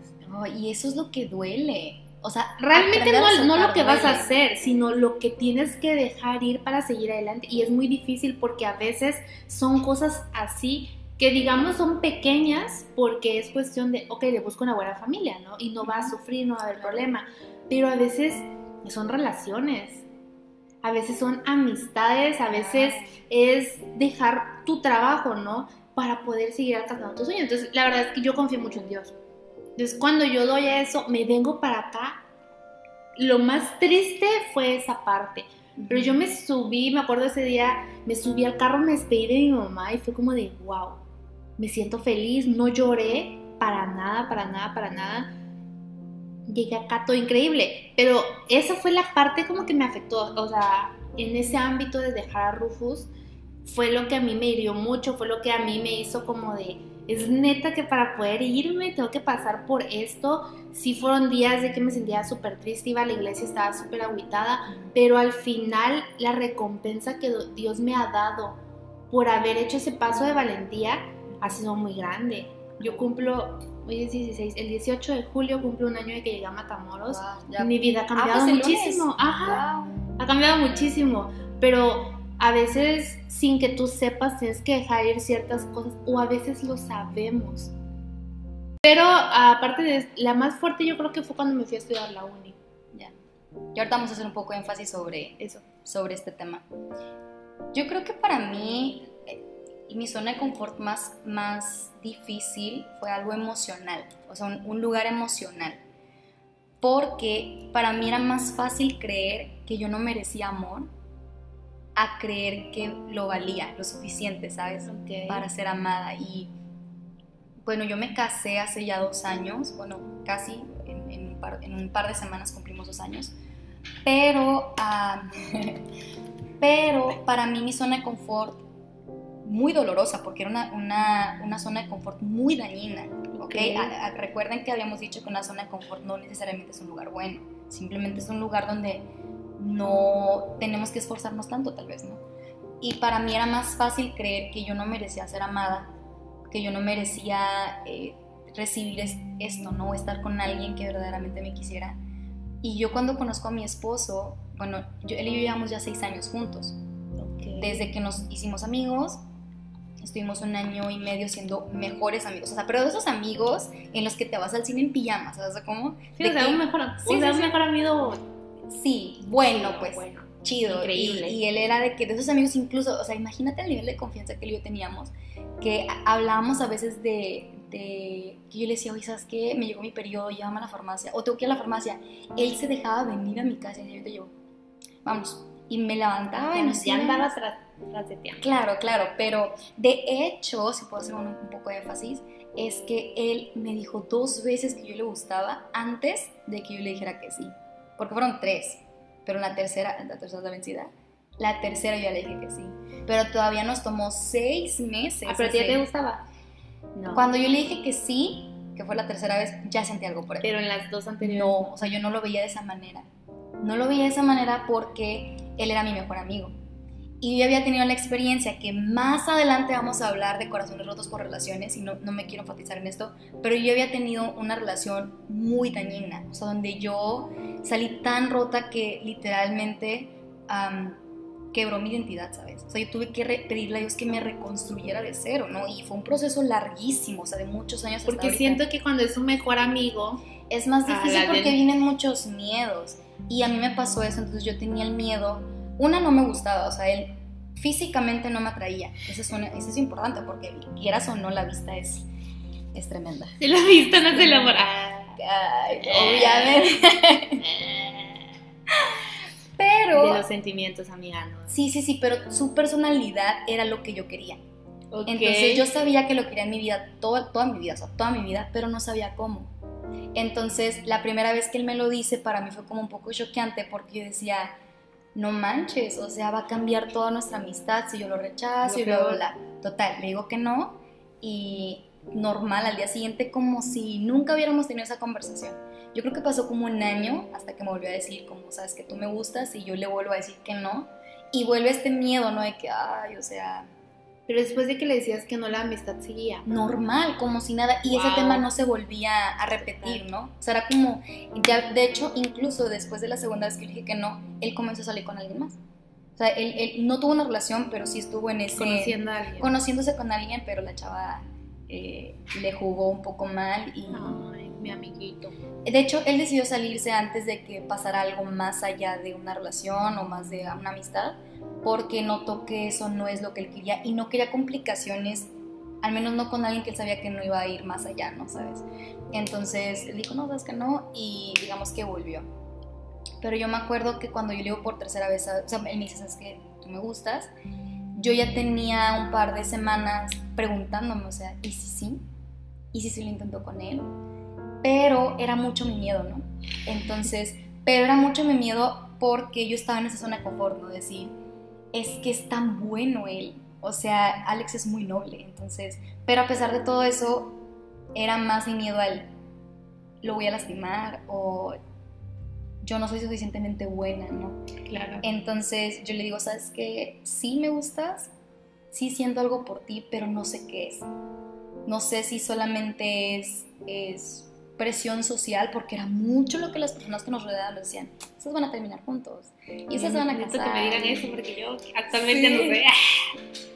y eso es lo que duele. O sea, realmente no, no lo que vas a hacer, sino lo que tienes que dejar ir para seguir adelante. Y es muy difícil porque a veces son cosas así que digamos son pequeñas porque es cuestión de, ok, le busco una buena familia, ¿no? Y no va a sufrir, no va a haber problema. Pero a veces son relaciones, a veces son amistades, a veces es dejar tu trabajo, ¿no? Para poder seguir alcanzando tus sueños. Entonces, la verdad es que yo confío mucho en Dios. Entonces, cuando yo doy a eso, me vengo para acá. Lo más triste fue esa parte. Pero yo me subí, me acuerdo ese día, me subí al carro, me despedí de mi mamá y fue como de, wow, me siento feliz, no lloré para nada, para nada, para nada llegué acá todo increíble. Pero esa fue la parte como que me afectó. O sea, en ese ámbito de dejar a Rufus, fue lo que a mí me hirió mucho, fue lo que a mí me hizo como de, es neta que para poder irme tengo que pasar por esto. Sí fueron días de que me sentía súper triste, iba a la iglesia, estaba súper aguitada, pero al final la recompensa que Dios me ha dado por haber hecho ese paso de valentía ha sido muy grande. Yo cumplo hoy es 16, el 18 de julio cumple un año de que llegué a Matamoros. Mi vida ha cambiado ah, pues muchísimo. Ajá. Ha cambiado muchísimo. Pero a veces sin que tú sepas tienes que dejar ir ciertas cosas o a veces lo sabemos. Pero aparte de la más fuerte yo creo que fue cuando me fui a estudiar la uni. Ya. Y ahorita vamos a hacer un poco de énfasis sobre eso, sobre este tema. Yo creo que para mí y mi zona de confort más, más difícil fue algo emocional, o sea, un, lugar emocional. Porque para mí era más fácil creer que yo no merecía amor a creer que lo valía lo suficiente, ¿sabes? Para ser amada. Y bueno, yo me casé hace ya dos años, bueno, casi en, un, par, de semanas cumplimos dos años. Pero, ah, pero para mí mi zona de confort muy dolorosa porque era una, una, zona de confort muy dañina. ¿okay? recuerden que habíamos dicho que una zona de confort no necesariamente es un lugar bueno, simplemente es un lugar donde no tenemos que esforzarnos tanto tal vez, ¿no? Y para mí era más fácil creer que yo no merecía ser amada, que yo no merecía eh, recibir esto, ¿no? Estar con alguien que verdaderamente me quisiera. Y yo cuando conozco a mi esposo, bueno, yo, él y yo llevamos ya seis años juntos. Desde que nos hicimos amigos, estuvimos un año y medio siendo mejores amigos. O sea, pero de esos amigos en los que te vas al cine en pijamas, ¿sabes cómo? Sí, o sea, un mejor, sí, un mejor amigo. Sí, bueno, pues. Chido. Increíble. Y, él era de que de esos amigos incluso, o sea, imagínate el nivel de confianza que él y yo teníamos, que hablábamos a veces de, de que yo le decía, oye, ¿sabes qué? Me llegó mi periodo, llévame a la farmacia, o tengo que ir a la farmacia. Él se dejaba venir a mi casa y yo te llevo, vamos. Y me levantaba y nos andaba Claro, claro, pero de hecho, si puedo hacer un, poco de énfasis, es que él me dijo dos veces que yo le gustaba antes de que yo le dijera que sí. Porque fueron tres, pero la tercera, la tercera es la vencida. La tercera yo ya le dije que sí. Pero todavía nos tomó seis meses. Ah, pero ti te gustaba. No. Cuando yo le dije que sí, que fue la tercera vez, ya sentí algo por él. Pero en las dos anteriores. No, o sea, yo no lo veía de esa manera. No lo veía de esa manera porque él era mi mejor amigo. Y yo había tenido la experiencia que más adelante vamos a hablar de corazones rotos por relaciones, y no, no me quiero enfatizar en esto, pero yo había tenido una relación muy dañina, o sea, donde yo salí tan rota que literalmente quebró mi identidad, ¿sabes? O sea, yo tuve que pedirle a Dios que me reconstruyera de cero, ¿no? Y fue un proceso larguísimo, o sea, de muchos años. Porque siento que cuando es un mejor amigo... Es más difícil porque vienen muchos miedos. Y a mí me pasó eso, entonces yo tenía el miedo una no me gustaba, o sea, él físicamente no me atraía. Eso es, eso es importante porque quieras o no, la vista es, es tremenda. Si la vista no se elabora. obviamente. pero... De los sentimientos, amiga. Sí, sí, sí, pero su personalidad era lo que yo quería. Entonces yo sabía que lo quería en mi vida, toda, toda mi vida, o sea, toda mi vida, pero no sabía cómo. Entonces la primera vez que él me lo dice para mí fue como un poco choqueante porque yo decía, no manches, o sea, va a cambiar toda nuestra amistad si yo lo rechazo y luego la Total, le digo que no y normal al día siguiente como si nunca hubiéramos tenido esa conversación. Yo creo que pasó como un año hasta que me volvió a decir como, sabes que tú me gustas y yo le vuelvo a decir que no. Y vuelve este miedo, ¿no? De que, ay, o sea... Pero después de que le decías que no, la amistad seguía. Normal, como si nada. Y ese tema no se volvía a repetir, ¿no? O sea, era como, ya, de hecho, incluso después de la segunda vez que dije que no, él comenzó a salir con alguien más. O sea, él, él no tuvo una relación, pero sí estuvo en ese... Conociendo a alguien. Conociéndose con alguien, pero la chava eh, le jugó un poco mal y... Ay, mi amiguito. De hecho, él decidió salirse antes de que pasara algo más allá de una relación o más de una amistad, porque notó que eso no es lo que él quería y no quería complicaciones, al menos no con alguien que él sabía que no iba a ir más allá, ¿no sabes? Entonces, él dijo, no, sabes que no, y digamos que volvió. Pero yo me acuerdo que cuando yo le digo por tercera vez, o sea, él me dice, ¿sabes qué? Tú me gustas. Yo ya tenía un par de semanas preguntándome, o sea, ¿y si sí? ¿Y si sí lo intentó con él? Pero era mucho mi miedo, ¿no? Entonces, pero era mucho mi miedo porque yo estaba en esa zona de confort, ¿no? Decir, es que es tan bueno él. O sea, Alex es muy noble, entonces, pero a pesar de todo eso, era más mi miedo al, lo voy a lastimar o yo no soy suficientemente buena, ¿no? Claro. Entonces yo le digo, ¿sabes qué? Sí me gustas, sí siento algo por ti, pero no sé qué es. No sé si solamente es, es presión social, porque era mucho lo que las personas que nos rodeaban decían, esas van a terminar juntos. Y esas van a casar. que me digan eso, porque yo actualmente no sé.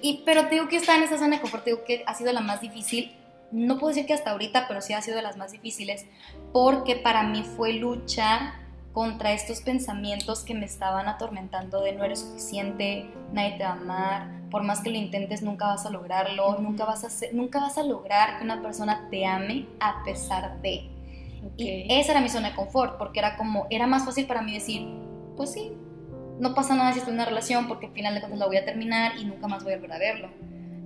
Y, pero te digo que está en esa zona de confort, te digo que ha sido la más difícil. No puedo decir que hasta ahorita, pero sí ha sido de las más difíciles, porque para mí fue luchar contra estos pensamientos que me estaban atormentando de no eres suficiente, nadie te va a amar, por más que lo intentes nunca vas a lograrlo, nunca vas a, nunca vas a lograr que una persona te ame a pesar de. Y esa era mi zona de confort, porque era como, era más fácil para mí decir, pues sí, no pasa nada si estoy en una relación, porque al final de cuentas la voy a terminar y nunca más voy a volver a verlo.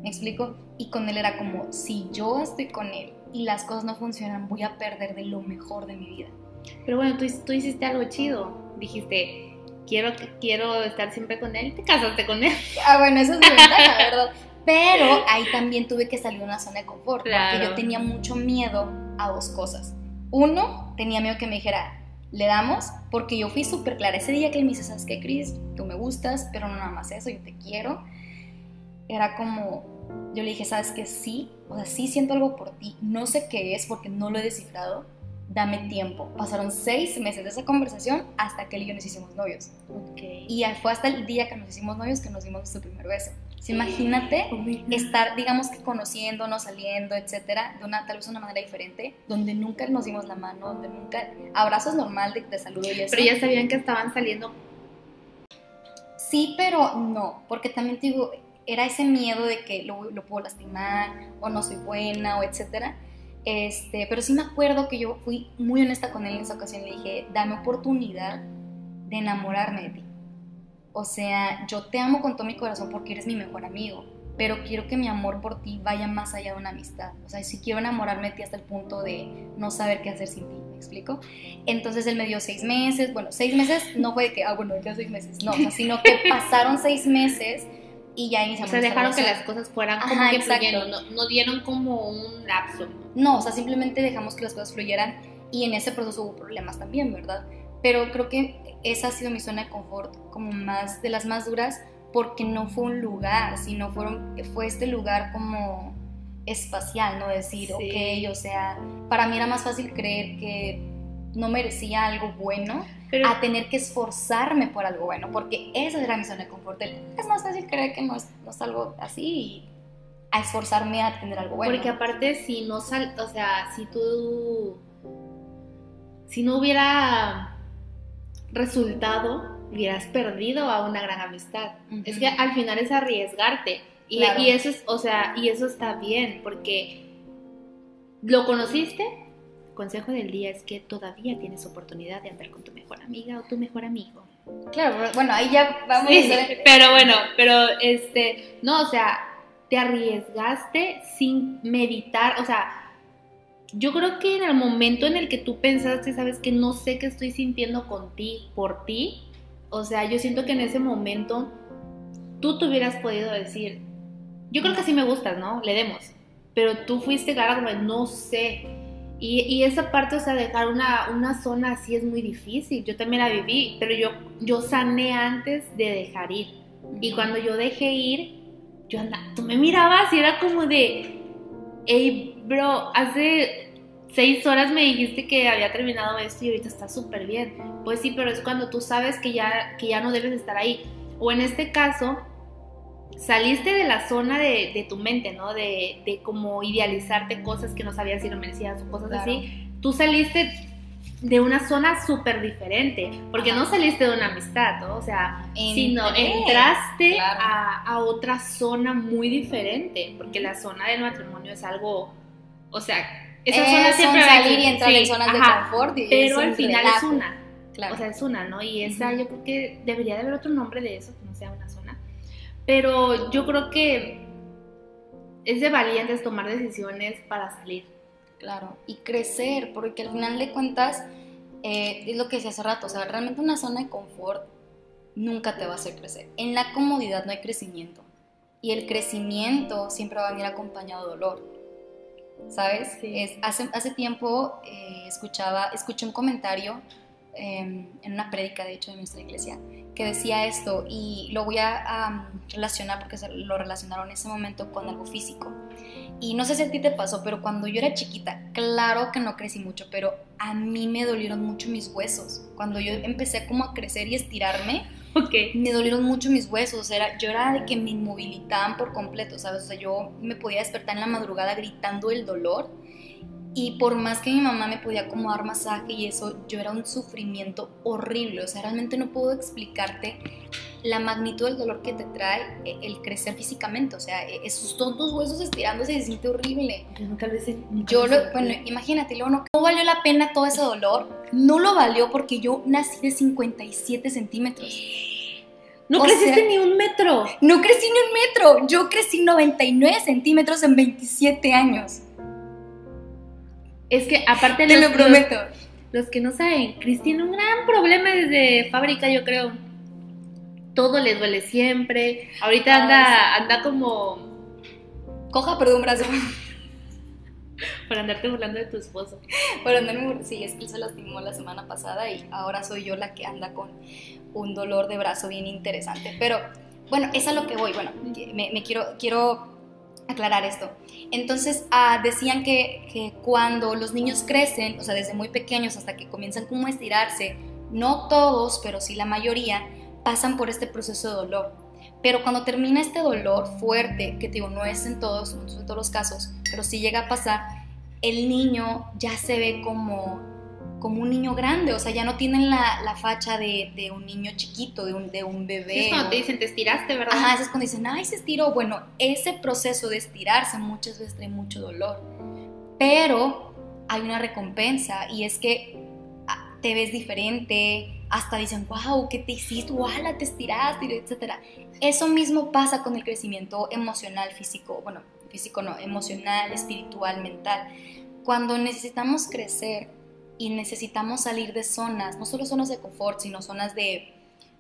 ¿Me explico? Y con él era como, si yo estoy con él y las cosas no funcionan, voy a perder de lo mejor de mi vida. Pero bueno, tú, tú hiciste algo chido. Dijiste, quiero, quiero estar siempre con él. Te casaste con él. Ah, bueno, eso es mi ventaja, ¿verdad? Pero ahí también tuve que salir de una zona de confort. Porque yo tenía mucho miedo a dos cosas. Uno, tenía miedo que me dijera, le damos, porque yo fui súper clara. Ese día que él me dice, ¿sabes qué, Chris? Tú me gustas, pero no nada más eso, yo te quiero. Era como, yo le dije, ¿sabes qué? Sí, o sea, sí siento algo por ti. No sé qué es porque no lo he descifrado, dame tiempo. Pasaron seis meses de esa conversación hasta que él y yo nos hicimos novios. Okay. Y fue hasta el día que nos hicimos novios que nos dimos nuestro primer beso. imagínate oh estar, digamos que conociéndonos, saliendo, etcétera, de una tal vez una manera diferente, donde nunca nos dimos la mano, donde nunca. Abrazos normal de, de saludo y eso. Pero ya sabían que estaban saliendo. Sí, pero no, porque también digo, era ese miedo de que lo, lo puedo lastimar, o no soy buena, o etcétera este, pero sí me acuerdo que yo fui muy honesta con él en esa ocasión. Le dije, dame oportunidad de enamorarme de ti. O sea, yo te amo con todo mi corazón porque eres mi mejor amigo, pero quiero que mi amor por ti vaya más allá de una amistad. O sea, si quiero enamorarme de ti hasta el punto de no saber qué hacer sin ti, ¿me explico? Entonces él me dio seis meses, bueno, seis meses no fue de que, ah, bueno, ya seis meses, no, sino que pasaron seis meses y ya iniciamos. O sea, dejaron que las cosas fueran como que fluyendo, no, dieron como un lapso. No, o sea, simplemente dejamos que las cosas fluyeran y en ese proceso hubo problemas también, ¿verdad? Pero creo que esa ha sido mi zona de confort como más de las más duras porque no fue un lugar, sino fueron, fue este lugar como espacial, ¿no? Decir, ok, o sea, para mí era más fácil creer que no merecía algo bueno a tener que esforzarme por algo bueno, porque esa era mi zona de confort. Es más fácil creer que no es, no es algo así y a esforzarme a tener algo bueno. Porque aparte si no sal, o sea, si tú, si no hubiera resultado, hubieras perdido a una gran amistad. Es que al final es arriesgarte. Y, y, eso es, o sea, y eso está bien, porque lo conociste, consejo del día es que todavía tienes oportunidad de andar con tu mejor amiga o tu mejor amigo. Claro, bueno, ahí ya vamos a Pero bueno, pero este, no, o sea, te arriesgaste sin meditar, o sea, yo creo que en el momento en el que tú pensaste, sabes que no sé qué estoy sintiendo con ti, por ti, o sea, yo siento que en ese momento tú te hubieras podido decir, yo creo que sí me gustas, ¿no? Le demos. Pero tú fuiste clara como, no sé. Y, y, esa parte, o sea, dejar una, una zona así es muy difícil. Yo también la viví, pero yo, yo sané antes de dejar ir. Y cuando yo dejé ir, yo andaba, tú me mirabas y era como de, hey, bro, hace seis horas me dijiste que había terminado esto y ahorita está súper bien. Pues sí, pero es cuando tú sabes que ya, que ya no debes estar ahí. O en este caso, saliste de la zona de, tu mente, ¿no? De, de, como idealizarte cosas que no sabías si lo merecías o cosas así. Tú saliste de una zona súper diferente, porque no saliste de una amistad, ¿no? O sea, sino entraste a, a, otra zona muy diferente, porque la zona del matrimonio es algo, o sea, esa zona siempre va a salir y entrar en zonas de confort, y pero al final es una, o sea, es una, ¿no? Y esa yo creo que debería de haber otro nombre de eso, que no sea una zona, pero yo creo que es de valientes tomar decisiones para salir Claro, y crecer, porque al final de cuentas, eh, es lo que decía hace rato, o sea, realmente una zona de confort nunca te va a hacer crecer. En la comodidad no hay crecimiento. Y el crecimiento siempre va a venir acompañado de dolor. ¿Sabes? Es, hace, hace tiempo eh, escuchaba, escuché un comentario em, en una prédica, de hecho, de nuestra iglesia, que decía esto, y lo voy a, relacionar porque lo relacionaron en ese momento con algo físico. Y no sé si a ti te pasó, pero cuando yo era chiquita, claro que no crecí mucho, pero a mí me dolieron mucho mis huesos. Cuando yo empecé como a crecer y estirarme, okay. me dolieron mucho mis huesos. Era, yo era de que me inmovilizaban por completo, ¿sabes? O sea, yo me podía despertar en la madrugada gritando el dolor y por más que mi mamá me podía como dar masaje y eso, yo era un sufrimiento horrible. O sea, realmente no puedo explicarte la magnitud del dolor que te trae eh, el crecer físicamente. O sea, e, esos tontos huesos estirándose se siente horrible. Yo lo, bueno, imagínate, luego no, no valió la pena todo ese dolor. No lo valió porque yo nací de 57 centímetros. No creciste ni un metro. No crecí ni un metro. Yo crecí 99 centímetros en 27 años. Es que aparte Te lo prometo. Los, que no saben, Chris tiene un gran problema desde fábrica, yo creo. Todo le duele siempre. Ahorita anda, anda como. Coja, perdón, un brazo. Por andarte burlando de tu esposo. Por andarme Sí, es que él se lastimó la semana pasada y ahora soy yo la que anda con un dolor de brazo bien interesante. Pero bueno, es a lo que voy. Bueno, me, me quiero, quiero aclarar esto. Entonces ah, decían que, cuando los niños crecen, o sea, desde muy pequeños hasta que comienzan como a estirarse, no todos, pero sí la mayoría, pasan por este proceso de dolor. Pero cuando termina este dolor fuerte, que digo, no es en todos, no en todos los casos, pero sí llega a pasar, el niño ya se ve como como un niño grande, o sea, ya no tienen la, la facha de, de, un niño chiquito, de un, de un bebé. Es cuando te dicen, te estiraste, ¿verdad? Ajá, es cuando dicen, ay, se estiró. Bueno, ese proceso de estirarse muchas veces trae mucho dolor, pero hay una recompensa y es que ah, te ves diferente, hasta dicen, wow, ¿qué te hiciste? Wow, te estiraste, etc. Eso mismo pasa con el crecimiento emocional, físico, bueno, físico no, emocional, espiritual, mental. Cuando necesitamos crecer, y necesitamos salir de zonas, no solo zonas de confort, sino zonas de,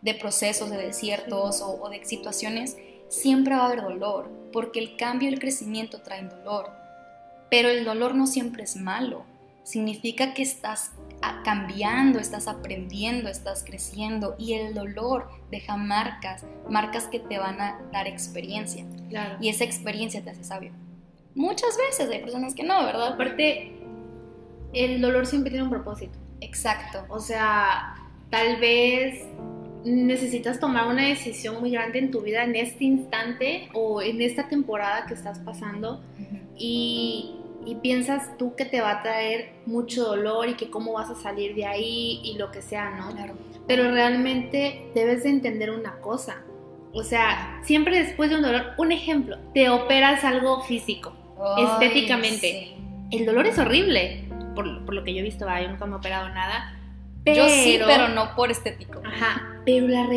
de procesos, de desiertos o, de situaciones, siempre va a haber dolor, porque el cambio y el crecimiento traen dolor. Pero el dolor no siempre es malo, significa que estás cambiando, estás aprendiendo, estás creciendo y el dolor deja marcas, marcas que te van a dar experiencia. Y esa experiencia te hace sabio. Muchas veces hay personas que no, ¿verdad? Aparte, el dolor siempre tiene un propósito. Exacto. O sea, tal vez necesitas tomar una decisión muy grande en tu vida en este instante o en esta temporada que estás pasando y, piensas tú que te va a traer mucho dolor y que cómo vas a salir de ahí y lo que sea, ¿no? Claro. Pero realmente debes de entender una cosa. O sea, siempre después de un dolor, un ejemplo, te operas algo físico, estéticamente. El dolor es horrible, por, lo que yo he visto, yo nunca me he operado nada. Pero, yo sí, pero no por estético. Ajá, pero la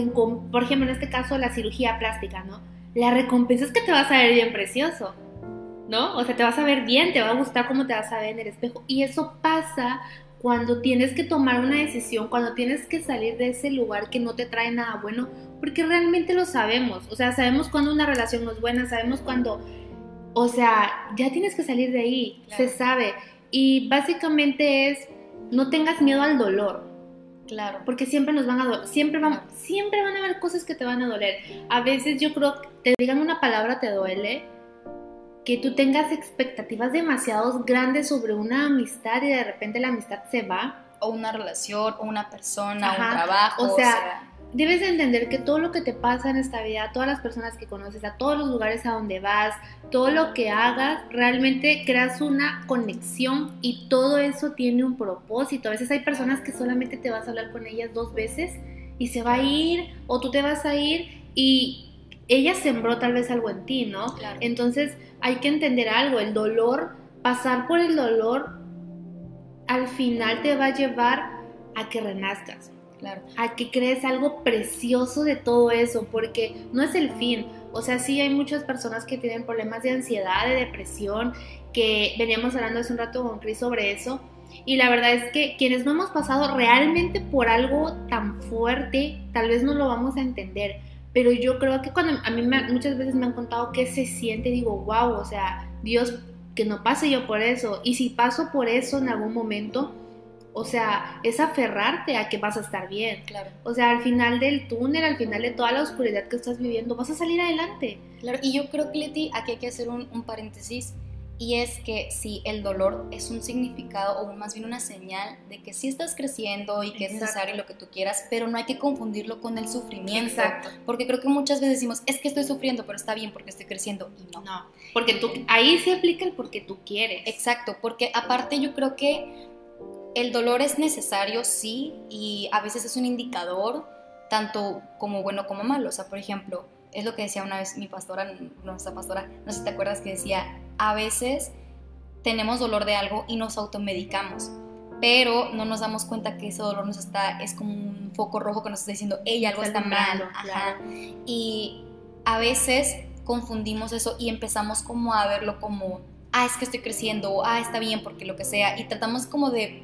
por ejemplo, en este caso la cirugía plástica, ¿no? la recompensa es que te vas a ver bien precioso, ¿no? O sea, te vas a ver bien, te va a gustar cómo te vas a ver en el espejo. Y eso pasa cuando tienes que tomar una decisión, cuando tienes que salir de ese lugar que no te trae nada bueno, porque realmente lo sabemos. O sea, sabemos cuando una relación no es buena, sabemos cuando, o sea, ya tienes que salir de ahí, se sabe. Y básicamente es, no tengas miedo al dolor. Claro. Porque siempre nos van a doler, siempre van, siempre van a haber cosas que te van a doler. A veces yo creo que te digan una palabra te duele, que tú tengas expectativas demasiado grandes sobre una amistad y de repente la amistad se va. O una relación, o una persona, o un trabajo. O sea, debes entender que todo lo que te pasa en esta vida, todas las personas que conoces, a todos los lugares a donde vas, todo lo que hagas, realmente creas una conexión y todo eso tiene un propósito. A veces hay personas que solamente te vas a hablar con ellas dos veces y se va a ir, o tú te vas a ir y ella sembró tal vez algo en ti, ¿no? Entonces hay que entender algo, el dolor, pasar por el dolor, al final te va a llevar a que renazcas a que crees algo precioso de todo eso, porque no es el fin. O sea, sí hay muchas personas que tienen problemas de ansiedad, de depresión, que veníamos hablando hace un rato con Chris sobre eso. Y la verdad es que quienes no hemos pasado realmente por algo tan fuerte, tal vez no lo vamos a entender. Pero yo creo que cuando a mí muchas veces me han contado qué se siente, digo, wow, o sea, Dios, que no pase yo por eso. Y si paso por eso en algún momento, o sea, es aferrarte a que vas a estar bien. Claro. O sea, al final del túnel, al final de toda la oscuridad que estás viviendo, vas a salir adelante. Claro, y yo creo que Leti, aquí hay que hacer un, paréntesis, y es que si el dolor es un significado o más bien una señal de que sí estás creciendo y que es necesario lo que tú quieras, pero no hay que confundirlo con el sufrimiento. Exacto. Porque creo que muchas veces decimos, es que estoy sufriendo, pero está bien porque estoy creciendo. Y no. No, porque tú, ahí se aplica el porque tú quieres. Exacto, porque aparte yo creo que el dolor es necesario, sí, y a veces es un indicador, tanto como bueno como malo. O sea, por ejemplo, es lo que decía una vez mi pastora, nuestra pastora, no sé si te acuerdas que decía, a veces tenemos dolor de algo y nos automedicamos, pero no nos damos cuenta que ese dolor nos está, es como un foco rojo que nos está diciendo, ella algo está mal. Y a veces confundimos eso y empezamos como a verlo como, ah, es que estoy creciendo, ah, está bien porque lo que sea, y tratamos como de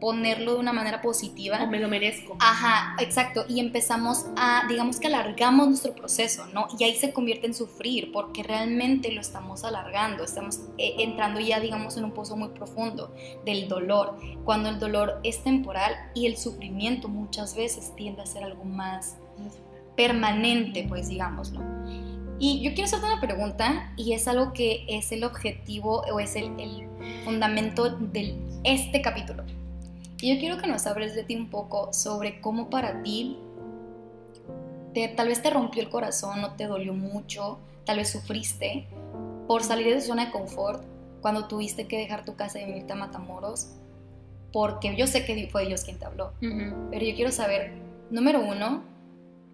ponerlo de una manera positiva. O me lo merezco. Ajá, exacto. Y empezamos a, digamos que alargamos nuestro proceso, ¿no? Y ahí se convierte en sufrir, porque realmente lo estamos alargando, estamos eh, entrando ya, digamos, en un pozo muy profundo del dolor, cuando el dolor es temporal y el sufrimiento muchas veces tiende a ser algo más permanente, pues digámoslo. Y yo quiero hacerte una pregunta y es algo que es el objetivo o es el, el fundamento de este capítulo. Y yo quiero que nos hables de ti un poco sobre cómo para ti te, tal vez te rompió el corazón, no te dolió mucho, tal vez sufriste por salir de tu zona de confort cuando tuviste que dejar tu casa y venirte a Matamoros, porque yo sé que fue Dios quien te habló, pero yo quiero saber, número uno,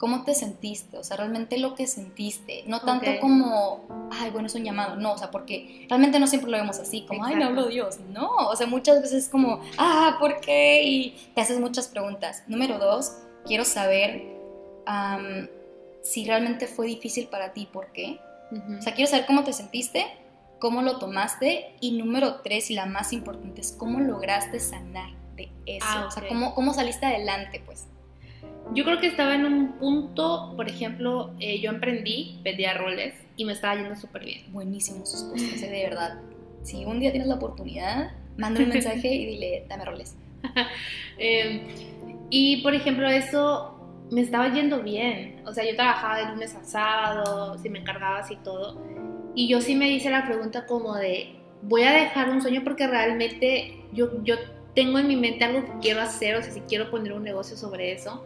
cómo te sentiste, o sea, realmente lo que sentiste, no tanto como, ay, bueno, es un llamado, no, o sea, porque realmente no siempre lo vemos así, como, ay, me habló Dios, no, o sea, muchas veces es como, ah, ¿por qué? Y te haces muchas preguntas. Número dos, quiero saber si realmente fue difícil para ti, ¿por qué? O sea, quiero saber cómo te sentiste, cómo lo tomaste y número tres, y la más importante, es cómo lograste sanar de eso, ah, o sea, cómo, cómo saliste adelante, pues. Yo creo que estaba en un punto, por ejemplo, eh, yo emprendí, vendía roles y me estaba yendo súper bien. Buenísimo sus cosas, eh, de verdad. Si un día tienes la oportunidad, manda un mensaje y dile, dame roles. Em, y por ejemplo, eso me estaba yendo bien. O sea, yo trabajaba de lunes a sábado, si me encargabas y todo. Y yo sí me hice la pregunta como de, voy a dejar un sueño porque realmente yo, yo tengo en mi mente algo que quiero hacer, o sea, si quiero poner un negocio sobre eso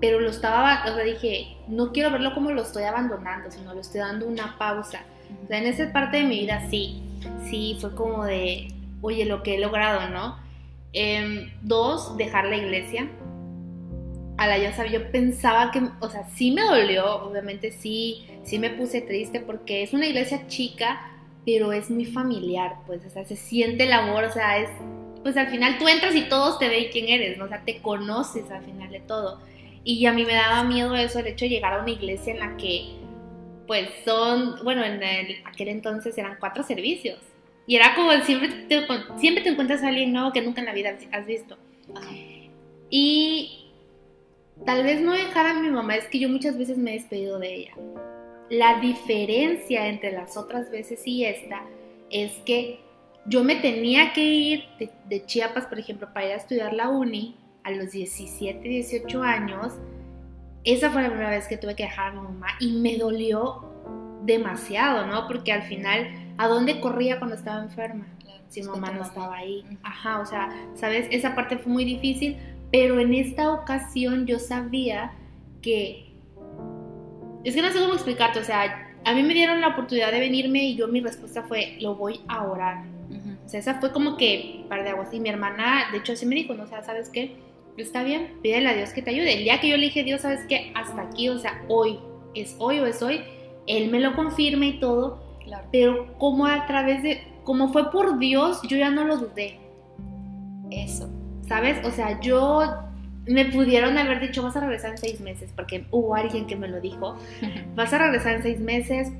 pero lo estaba, o sea, dije, no quiero verlo como lo estoy abandonando, sino lo estoy dando una pausa. O sea, en esa parte de mi vida sí, sí, fue como de, oye, lo que he logrado, ¿no? Em, dos, dejar la iglesia. A la ya sabía, yo pensaba que, o sea, sí me dolió, obviamente sí, sí me puse triste porque es una iglesia chica, pero es muy familiar, pues, o sea, se siente el amor, o sea, es, pues al final tú entras y todos te ven quién eres, ¿no? O sea, te conoces al final de todo. Y a mí me daba miedo eso, el hecho de llegar a una iglesia en la que pues son, bueno, en aquel entonces eran cuatro servicios. Y era como siempre te, siempre te encuentras a alguien nuevo que nunca en la vida has visto. Y tal vez no dejar a mi mamá, es que yo muchas veces me he despedido de ella. La diferencia entre las otras veces y esta es que yo me tenía que ir de, de Chiapas, por ejemplo, para ir a estudiar la uni a los 17, 18 años esa fue la primera vez que tuve que dejar a mi mamá y me dolió demasiado, ¿no? Porque al final, ¿a dónde corría cuando estaba enferma? si mi mamá no estaba ahí. Ajá, o sea, ¿sabes? Esa parte fue muy difícil, pero en esta ocasión yo sabía que... Es que no sé cómo explicarte, o sea, a mí me dieron la oportunidad de venirme y yo mi respuesta fue, lo voy a orar. O sea, esa fue como que par de aguas. Y mi hermana, de hecho, así me dijo, ¿no? O sea, ¿sabes qué? Está bien, pídele a Dios que te ayude. El día que yo le dije, Dios, ¿sabes qué? Hasta aquí, o sea, hoy, es hoy o es hoy, Él me lo confirma y todo, claro. pero como a través de, como fue por Dios, yo ya no lo dudé. Eso. ¿Sabes? O sea, yo me pudieron haber dicho, vas a regresar en seis meses, porque hubo alguien que me lo dijo, vas a regresar en seis meses,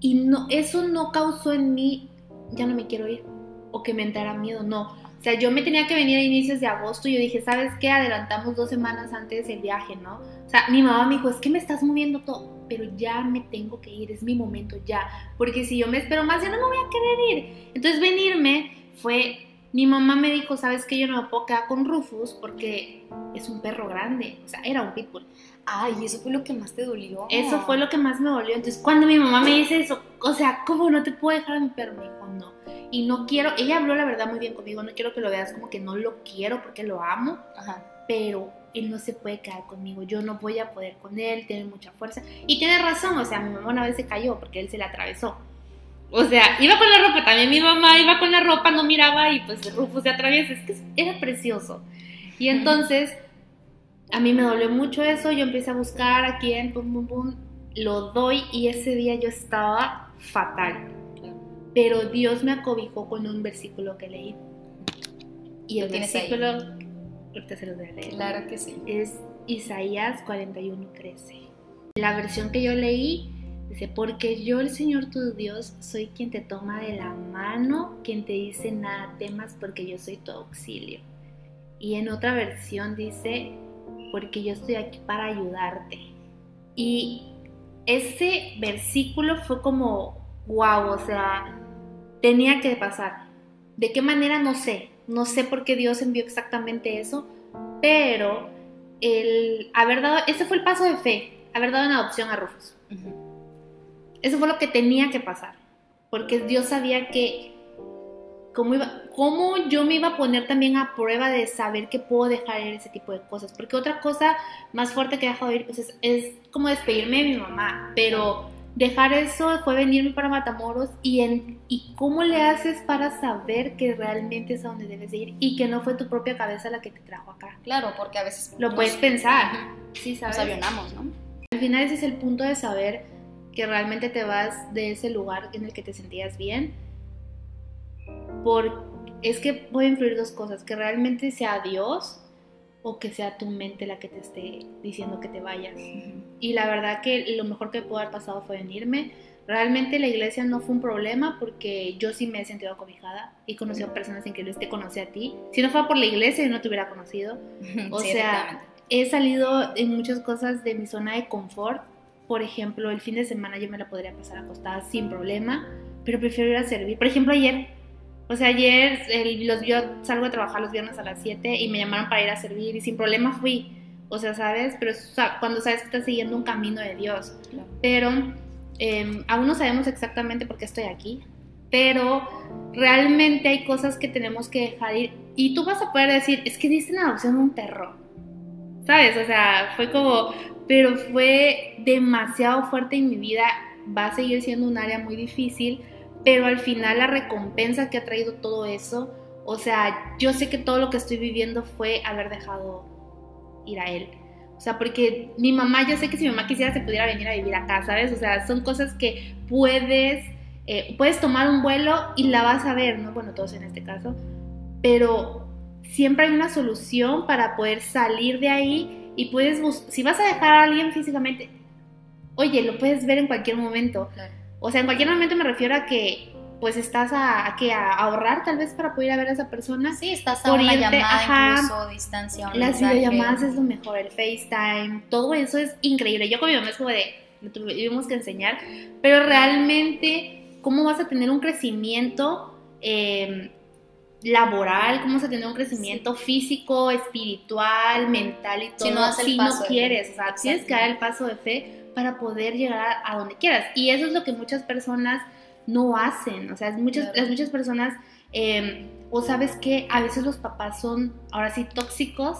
y no, eso no causó en mí, ya no me quiero ir, o que me entrara miedo, no o sea, yo me tenía que venir a inicios de agosto y yo dije, ¿sabes qué? Adelantamos dos semanas antes el viaje, ¿no? O sea, mi mamá me dijo, es que me estás moviendo todo, pero ya me tengo que ir, es mi momento ya. Porque si yo me espero más, ya no me voy a querer ir. Entonces venirme fue, mi mamá me dijo, ¿sabes qué? Yo no me puedo quedar con Rufus porque es un perro grande, o sea, era un pitbull. Ay, eso fue lo que más te dolió. Eso fue lo que más me dolió. Entonces, cuando mi mamá me dice eso, o sea, ¿cómo no te puedo dejar a mi perro? Me dijo, no y no quiero, ella habló la verdad muy bien conmigo, no quiero que lo veas como que no lo quiero porque lo amo, pero él no se puede quedar conmigo, yo no voy a poder con él, tiene mucha fuerza. Y tiene razón, o sea, mi mamá una vez se cayó porque él se le atravesó. O sea, iba con la ropa, también mi mamá iba con la ropa, no miraba y pues Rufus se atraviesa, es que era precioso. Y entonces, a mí me dolió mucho eso, yo empecé a buscar a quién, pum, pum, pum, lo doy y ese día yo estaba fatal pero Dios me acobijó con un versículo que leí. Y el versículo, ahorita se lo voy a leer. Claro que sí. Es Isaías 41:13. La versión que yo leí dice, porque yo el Señor tu Dios soy quien te toma de la mano, quien te dice nada temas porque yo soy tu auxilio. Y en otra versión dice, porque yo estoy aquí para ayudarte. Y ese versículo fue como, wow, o sea, tenía que pasar. ¿De qué manera? No sé. No sé por qué Dios envió exactamente eso, pero el haber dado, ese fue el paso de fe, haber dado una adopción a Rufus. Eso fue lo que tenía que pasar, porque Dios sabía que cómo, iba, cómo yo me iba a poner también a prueba de saber que puedo dejar ir ese tipo de cosas, porque otra cosa más fuerte que he dejado ir pues es, es como despedirme de mi mamá, pero dejar eso fue venirme para Matamoros y, en, y cómo le haces para saber que realmente es a donde debes ir y que no fue tu propia cabeza la que te trajo acá. Claro, porque a veces lo puedes pensar, sí, ¿sabes? Nos avionamos, ¿no? Al final ese es el punto de saber que realmente te vas de ese lugar en el que te sentías bien. Por, es que puede influir dos cosas, que realmente sea Dios o que sea tu mente la que te esté diciendo que te vayas. Y la verdad que lo mejor que pudo haber pasado fue venirme. Realmente la iglesia no fue un problema porque yo sí me he sentido acobijada y conocí a personas increíbles, te conocí a ti. Si no fuera por la iglesia yo no te hubiera conocido. O sea, he salido en muchas cosas de mi zona de confort. Por ejemplo, el fin de semana yo me la podría pasar acostada sin problema, pero prefiero ir a servir. Por ejemplo, ayer o sea, ayer los, yo salgo a trabajar los viernes a las 7 y me llamaron para ir a servir y sin problema fui. O sea, ¿sabes? Pero cuando sabes que estás siguiendo un camino de Dios. Pero em, aún no sabemos exactamente por qué estoy aquí. Pero realmente hay cosas que tenemos que dejar ir. Y tú vas a poder decir, es que diste la adopción un perro. ¿Sabes? O sea, fue como, pero fue demasiado fuerte en mi vida. Va a seguir siendo un área muy difícil pero al final la recompensa que ha traído todo eso, o sea, yo sé que todo lo que estoy viviendo fue haber dejado ir a él. O sea, porque mi mamá, yo sé que si mi mamá quisiera se pudiera venir a vivir acá, ¿sabes? O sea, son cosas que puedes, eh, puedes tomar un vuelo y la vas a ver, ¿no? Bueno, todos en este caso, pero siempre hay una solución para poder salir de ahí y puedes, si vas a dejar a alguien físicamente, oye, lo puedes ver en cualquier momento. O sea, en cualquier momento me refiero a que pues estás a, que a ahorrar tal vez para poder ir a ver a esa persona. Sí, estás a una llamada incluso, distancia, Las videollamadas es lo mejor, el FaceTime, todo eso es increíble. Yo con mi mamá es como de, tuvimos que enseñar, pero realmente, ¿cómo vas a tener un crecimiento em, laboral? ¿Cómo vas a tener un crecimiento físico, espiritual, mental y todo? Si no, si no quieres, o sea, tienes que dar el paso de fe para poder llegar a donde quieras. Y eso es lo que muchas personas no hacen. O sea, muchas, las muchas personas, em, o sabes que a veces los papás son ahora sí tóxicos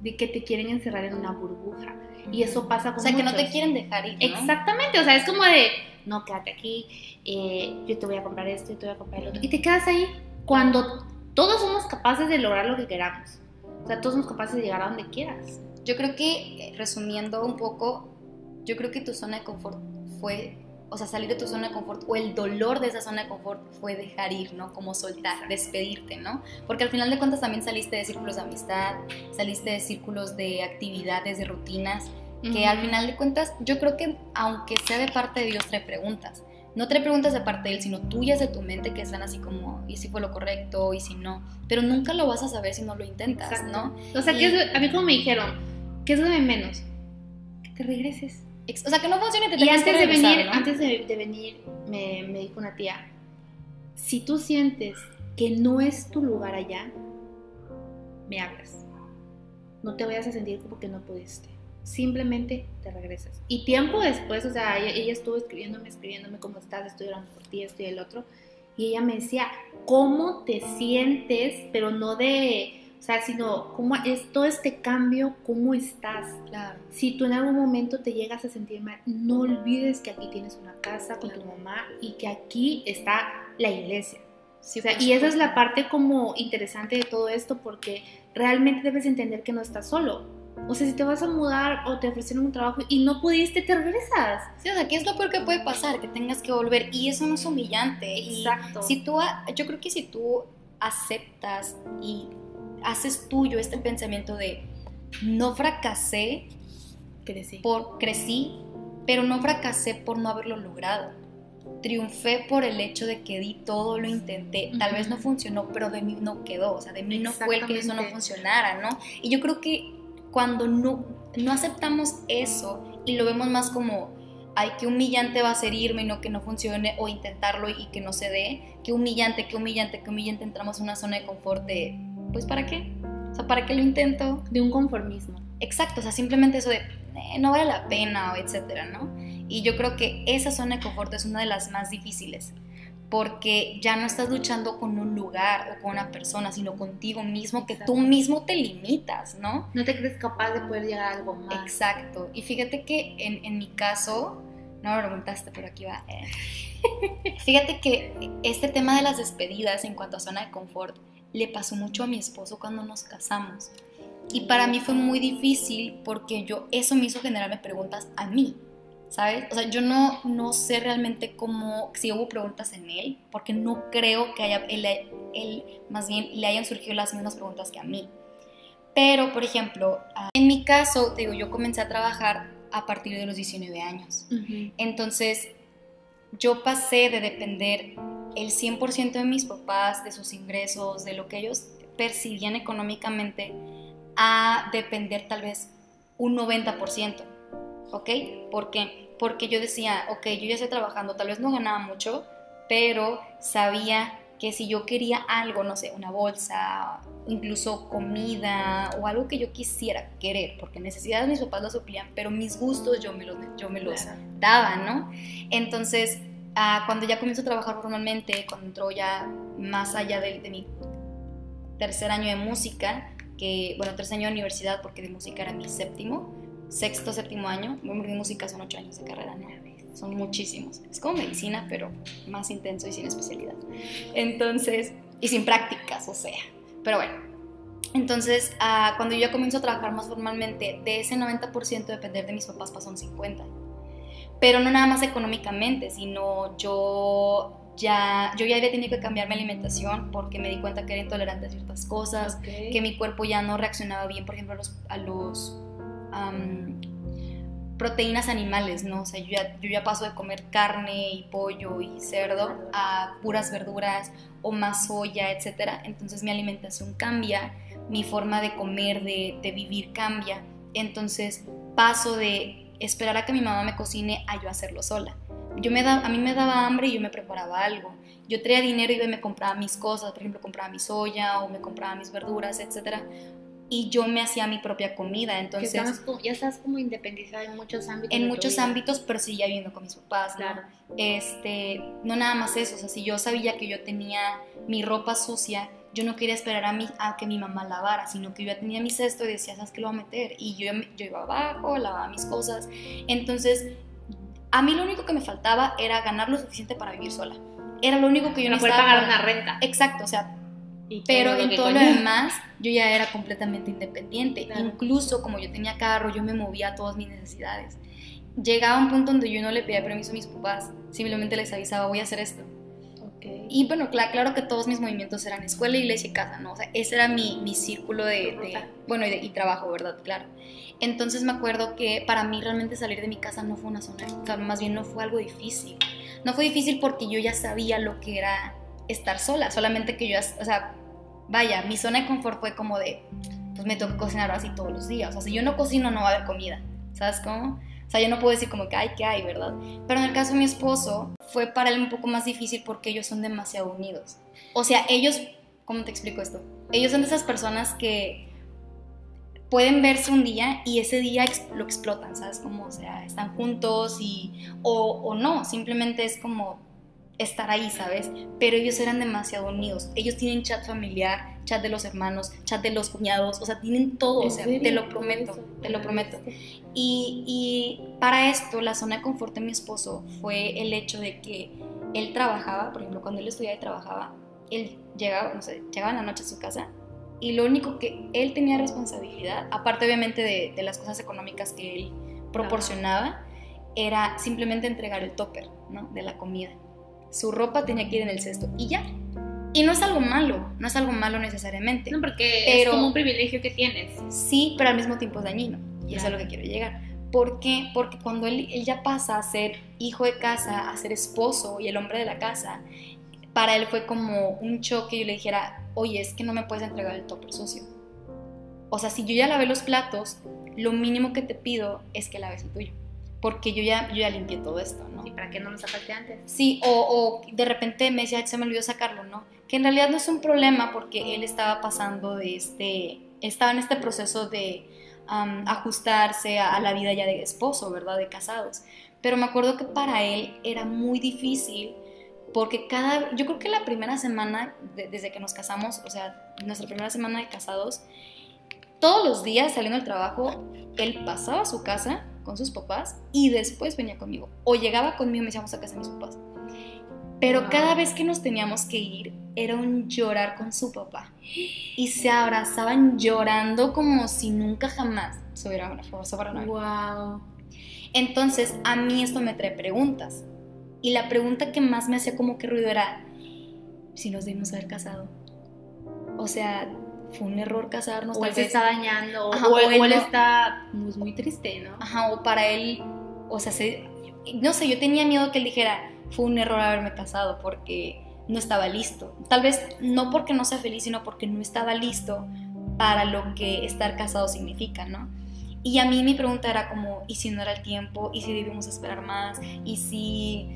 de que te quieren encerrar en una burbuja. Y eso pasa con O sea, que no te quieren dejar ir. Exactamente, o sea, es como de, no, quédate aquí, eh, yo te voy a comprar esto, y te voy a comprar el otro. Y te quedas ahí cuando todos somos capaces de lograr lo que queramos. O sea, todos somos capaces de llegar a donde quieras. Yo creo que, eh, resumiendo un poco, yo creo que tu zona de confort fue o sea, salir de tu zona de confort o el dolor de esa zona de confort fue dejar ir, ¿no? Como soltar, despedirte, ¿no? Porque al final de cuentas también saliste de círculos de amistad, saliste de círculos de actividades, de rutinas, que al final de cuentas yo creo que aunque sea de parte de Dios, te preguntas. No te preguntas de parte de Él, sino tuyas de tu mente que están así como, ¿y si fue lo correcto? ¿Y si no? Pero nunca lo vas a saber si no lo intentas, ¿no? O sea, que a mí como me dijeron, ¿qué es lo de menos? Que te regreses o sea, que no funcione, te Y antes de venir, antes de, venir, me, me dijo una tía, si tú sientes que no es tu lugar allá, me hablas. No te vayas a sentir como que no pudiste. Simplemente te regresas. Y tiempo después, o sea, ella, estuvo escribiéndome, escribiéndome cómo estás, estoy orando por ti, esto y el otro. Y ella me decía, ¿cómo te sientes? Pero no de o sea, sino cómo es todo este cambio, cómo estás. Claro. Si tú en algún momento te llegas a sentir mal, no olvides que aquí tienes una casa con tu mamá y que aquí está la iglesia. Sí, o sea, y esa es la parte como interesante de todo esto porque realmente debes entender que no estás solo. O sea, si te vas a mudar o te ofrecen un trabajo y no pudiste, te regresas. Sí, o sea, ¿qué es lo peor que puede pasar? Que tengas que volver. Y eso no es humillante. Exacto. Y si tú, yo creo que si tú aceptas y haces tuyo este pensamiento de no fracasé, crecí. Por, crecí, pero no fracasé por no haberlo logrado. Triunfé por el hecho de que di todo, lo intenté. Tal vez no funcionó, pero de mí no quedó. O sea, de mí no fue el que eso no funcionara, ¿no? Y yo creo que cuando no, no aceptamos eso y lo vemos más como, ay, qué humillante va a ser irme y no que no funcione o intentarlo y que no se dé, qué humillante, qué humillante, qué humillante entramos en una zona de confort de pues ¿para qué? O sea, ¿para qué lo intento? De un conformismo. Exacto, o sea, simplemente eso de eh, no vale la pena o etcétera, ¿no? Y yo creo que esa zona de confort es una de las más difíciles porque ya no estás luchando con un lugar o con una persona, sino contigo mismo, que tú mismo te limitas, ¿no? No te crees capaz de poder llegar a algo más. Exacto. Y fíjate que en, en mi caso, no me preguntaste, pero aquí va. Eh. fíjate que este tema de las despedidas en cuanto a zona de confort le pasó mucho a mi esposo cuando nos casamos. Y para mí fue muy difícil porque yo, eso me hizo generarme preguntas a mí, ¿sabes? O sea, yo no, no sé realmente cómo, si hubo preguntas en él, porque no creo que haya, él, él más bien le hayan surgido las mismas preguntas que a mí. Pero, por ejemplo, ah, en mi caso, digo, yo comencé a trabajar a partir de los 19 años. Entonces, yo pasé de depender el 100% de mis papás, de sus ingresos, de lo que ellos percibían económicamente, a depender tal vez un 90%, ¿ok? ¿Por qué? Porque yo decía, ok, yo ya estoy trabajando, tal vez no ganaba mucho, pero sabía que si yo quería algo, no sé, una bolsa, incluso comida o algo que yo quisiera querer, porque necesidades mis papás las suplían, pero mis gustos yo me los, yo me los daba, ¿no? Entonces, Ah, cuando ya comienzo a trabajar formalmente, cuando entro ya más allá de, mi tercer año de música, que, bueno, tercer año de universidad porque de música era mi séptimo, sexto, séptimo año, bueno, de música son ocho años de carrera. Son muchísimos. Es como medicina, pero más intenso y sin especialidad. Entonces, y sin prácticas, o sea. Pero bueno, entonces, ah, cuando yo ya comienzo a trabajar más formalmente, de ese 90% depender de mis papás pasó un 50% pero no nada más económicamente, sino yo ya, yo ya había tenido que cambiar mi alimentación porque me di cuenta que era intolerante a ciertas cosas, que mi cuerpo ya no reaccionaba bien, por ejemplo, a los, a los proteínas animales, ¿no? O sea, yo ya, yo ya paso de comer carne y pollo y cerdo a puras verduras o más soya, etc. Entonces mi alimentación cambia, mi forma de comer, de, de vivir cambia. Entonces paso de esperar a que mi mamá me cocine a yo hacerlo sola. Yo me da, a mí me daba hambre y yo me preparaba algo. Yo traía dinero y me compraba mis cosas, por ejemplo, compraba mi soya o me compraba mis verduras, etcétera y yo me hacía mi propia comida. Entonces, ya estás como independizada en muchos ámbitos. En muchos ámbitos, pero ya viviendo con mis papás. Claro. Este, no nada más eso, o sea, si yo sabía que yo tenía mi ropa sucia, yo no quería esperar a, mí, a que mi mamá lavara, sino que yo ya tenía mi cesto y decía, ¿sabes qué lo voy a meter? Y yo, yo iba abajo, lavaba mis cosas. Entonces, a mí lo único que me faltaba era ganar lo suficiente para vivir sola. Era lo único que yo no necesitaba. pagar una renta. Exacto, o sea, pero en todo lo demás, yo ya era completamente independiente. Incluso como yo tenía carro, yo me movía a todas mis necesidades. Llegaba un punto donde yo no le pedía permiso a mis papás, simplemente les avisaba, voy a hacer esto. Y bueno, claro, claro, que todos mis movimientos eran escuela, iglesia y casa, ¿no? O sea, ese era mi, mi círculo de, bueno, y, trabajo, ¿verdad? Claro. Entonces me acuerdo que para mí realmente salir de mi casa no fue una zona, o sea, más bien no fue algo difícil. No fue difícil porque yo ya sabía lo que era estar sola, solamente que yo, o sea, vaya, mi zona de confort fue como de, pues me tengo que cocinar así todos los días. O sea, si yo no cocino, no va a haber comida. ¿Sabes cómo? O sea, yo no puedo decir como que hay, que hay, ¿verdad? Pero en el caso de mi esposo, fue para él un poco más difícil porque ellos son demasiado unidos. O sea, ellos, ¿cómo te explico esto? Ellos son de esas personas que pueden verse un día y ese día lo explotan, ¿sabes? Como, o sea, están juntos y, o, o no, simplemente es como estar ahí, ¿sabes? Pero ellos eran demasiado unidos. Ellos tienen chat familiar, chat de los hermanos, chat de los cuñados, o sea, tienen todo, o sea, te lo prometo, te lo prometo. Y, y, para esto, la zona de confort de mi esposo fue el hecho de que él trabajaba, por ejemplo, cuando él estudiaba y trabajaba, él llegaba, no sé, llegaba en la noche a su casa y lo único que él tenía responsabilidad, aparte obviamente de, de las cosas económicas que él proporcionaba, era simplemente entregar el topper, ¿no? De la comida su ropa tenía que ir en el cesto y ya. Y no es algo malo, no es algo malo necesariamente. No, porque es como un privilegio que tienes. Sí, pero al mismo tiempo es dañino. Y eso es a lo que quiero llegar. ¿Por qué? Porque cuando él, él, ya pasa a ser hijo de casa, a ser esposo y el hombre de la casa, para él fue como un choque y yo le dijera, oye, es que no me puedes entregar el topper sucio. O sea, si yo ya lavé los platos, lo mínimo que te pido es que laves el tuyo porque yo ya, yo ya limpié todo esto, ¿no? ¿Y para qué no lo sacaste antes? Sí, o, de repente me decía, se me olvidó sacarlo, ¿no? Que en realidad no es un problema porque él estaba pasando de este, estaba en este proceso de ajustarse a, la vida ya de esposo, ¿verdad? De casados. Pero me acuerdo que para él era muy difícil porque cada, yo creo que la primera semana, desde que nos casamos, o sea, nuestra primera semana de casados, todos los días saliendo del trabajo, él pasaba a su casa con sus papás y después venía conmigo. O llegaba conmigo y me decíamos a casa de mis papás. Pero cada vez que nos teníamos que ir, era un llorar con su papá. Y se abrazaban llorando como si nunca jamás se hubiera una para nada. Wow. Entonces, a mí esto me trae preguntas. Y la pregunta que más me hacía como que ruido era, si nos debimos haber casado. O sea, fue un error casarnos. O él se está dañando, o, él, está pues, muy triste, ¿no? Ajá, o para él, o sea, no sé, yo tenía miedo que él dijera, fue un error haberme casado porque no estaba listo. Tal vez no porque no sea feliz, sino porque no estaba listo para lo que estar casado significa, ¿no? Y a mí mi pregunta era como, ¿y si no era el tiempo? ¿Y si debíamos esperar más? ¿Y si,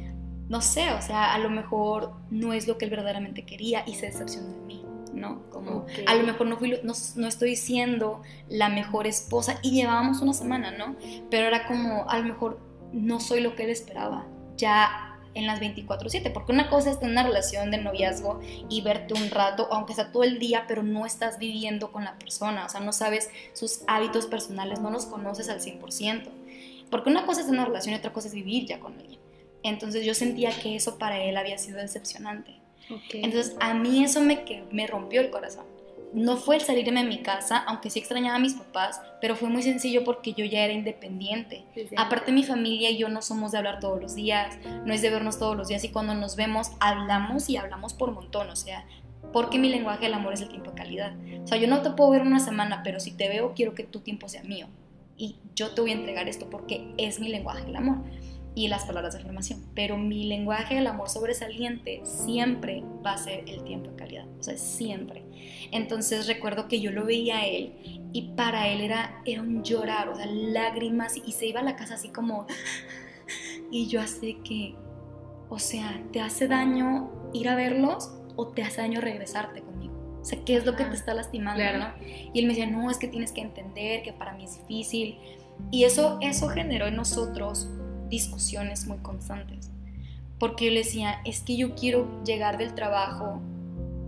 no sé, o sea, a lo mejor no es lo que él verdaderamente quería y se decepcionó de mí? ¿No? Como a lo mejor no, fui, no, estoy siendo la mejor esposa y llevábamos una semana, ¿no? Pero era como, a lo mejor no soy lo que él esperaba, ya en las 24/7, porque una cosa es tener una relación de noviazgo y verte un rato, aunque sea todo el día, pero no estás viviendo con la persona, o sea, no sabes sus hábitos personales, no los conoces al 100%, porque una cosa es tener una relación y otra cosa es vivir ya con alguien. Entonces yo sentía que eso para él había sido decepcionante. Entonces a mí eso me, me rompió el corazón. No fue el salirme de mi casa, aunque sí extrañaba a mis papás, pero fue muy sencillo porque yo ya era independiente. Aparte mi familia y yo no somos de hablar todos los días, no es de vernos todos los días y cuando nos vemos hablamos y hablamos por montón, o sea, porque mi lenguaje del amor es el tiempo de calidad. O sea, yo no te puedo ver una semana, pero si te veo quiero que tu tiempo sea mío. y yo te voy a entregar esto porque es mi lenguaje del amor y las palabras de afirmación. Pero mi lenguaje del amor sobresaliente siempre va a ser el tiempo de calidad, o sea, siempre. Entonces recuerdo que yo lo veía a él y para él era, era un llorar, o sea, lágrimas y se iba a la casa así como... Y yo así que, o sea, ¿te hace daño ir a verlos o te hace daño regresarte conmigo? O sea, ¿qué es lo que te está lastimando? ¿no? Y él me decía, no, es que tienes que entender que para mí es difícil. Y eso, eso generó en nosotros discusiones muy constantes. Porque yo le decía, es que yo quiero llegar del trabajo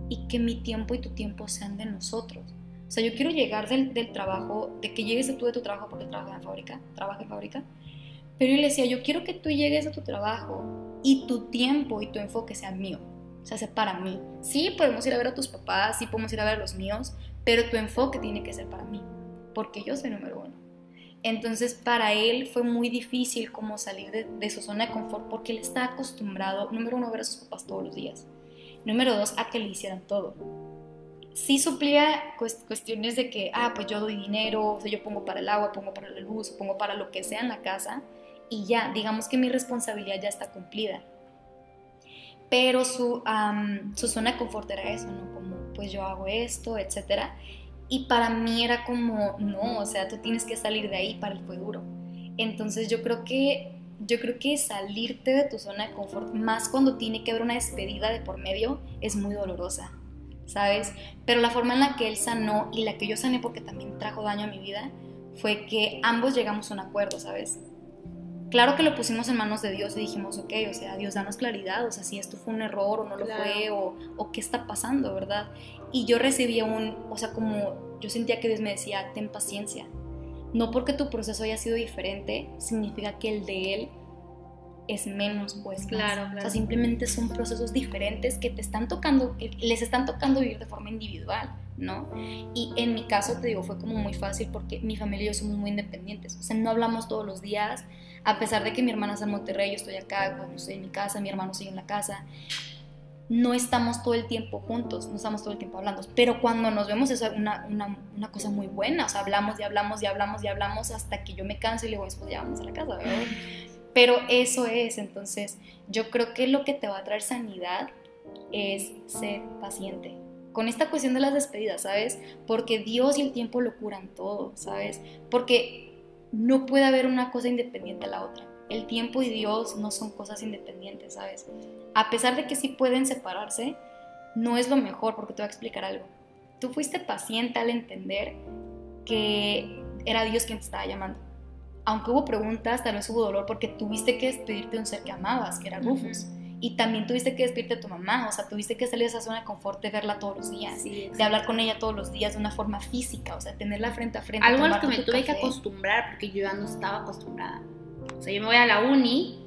y que mi tiempo y tu tiempo sean de nosotros. O sea, yo quiero llegar del, del trabajo, de que llegues tú de tu trabajo porque trabajas en fábrica, trabaja en fábrica. Pero yo le decía, yo quiero que tú llegues a tu trabajo y tu tiempo y tu enfoque sea mío. O sea, sea para mí. Sí, podemos ir a ver a tus papás, sí podemos ir a ver a los míos, pero tu enfoque tiene que ser para mí. Porque yo soy número. Entonces para él fue muy difícil como salir de, su zona de confort porque él está acostumbrado, número uno, a ver a sus papás todos los días. Número dos, a que le hicieran todo. Sí suplía cuestiones de que, ah, pues yo doy dinero, o yo pongo para el agua, pongo para la luz, pongo para lo que sea en la casa y ya, digamos que mi responsabilidad ya está cumplida. Pero su, su zona de confort era eso, ¿no? Como, pues yo hago esto, etcétera. Y para mí era como, no, o sea, tú tienes que salir de ahí para el fue duro. Entonces yo creo que yo creo que salirte de tu zona de confort, más cuando tiene que haber una despedida de por medio, es muy dolorosa, ¿sabes? Pero la forma en la que él sanó y la que yo sané porque también trajo daño a mi vida, fue que ambos llegamos a un acuerdo, ¿sabes? Claro que lo pusimos en manos de Dios y dijimos, ok, o sea, Dios, danos claridad, o sea, si esto fue un error o no lo fue, o, o, qué está pasando, ¿verdad? Y yo recibía un, o sea, como yo sentía que Dios me decía, ten paciencia. No porque tu proceso haya sido diferente, significa que el de Él es menos pues claro, claro, O sea, simplemente son procesos diferentes que te están tocando, que les están tocando vivir de forma individual, ¿no? Y en mi caso, te digo, fue como muy fácil porque mi familia y yo somos muy independientes. O sea, no hablamos todos los días, a pesar de que mi hermana está en Monterrey, yo estoy acá, cuando estoy en mi casa, mi hermano sigue en la casa no estamos todo el tiempo juntos, no estamos todo el tiempo hablando, pero cuando nos vemos es una, una, cosa muy buena, o sea, hablamos y hablamos y hablamos y hablamos hasta que yo me canso y le digo, después ya vamos a la casa, ¿verdad? Pero eso es, entonces, yo creo que lo que te va a traer sanidad es ser paciente. Con esta cuestión de las despedidas, ¿sabes? Porque Dios y el tiempo lo curan todo, ¿sabes? Porque no puede haber una cosa independiente a la otra el tiempo y Dios no son cosas independientes, ¿sabes? A pesar de que sí pueden separarse, no es lo mejor, porque te voy a explicar algo. Tú fuiste paciente al entender que era Dios quien te estaba llamando. Aunque hubo preguntas, tal vez hubo dolor porque tuviste que despedirte de un ser que amabas, que era Rufus. Y también tuviste que despedirte de tu mamá, o sea, tuviste que salir de esa zona de confort de verla todos los días, de hablar con ella todos los días de una forma física, o sea, tenerla frente a frente. Algo a lo que me tuve que acostumbrar porque yo ya no estaba acostumbrada. O sea, yo me voy a la uni,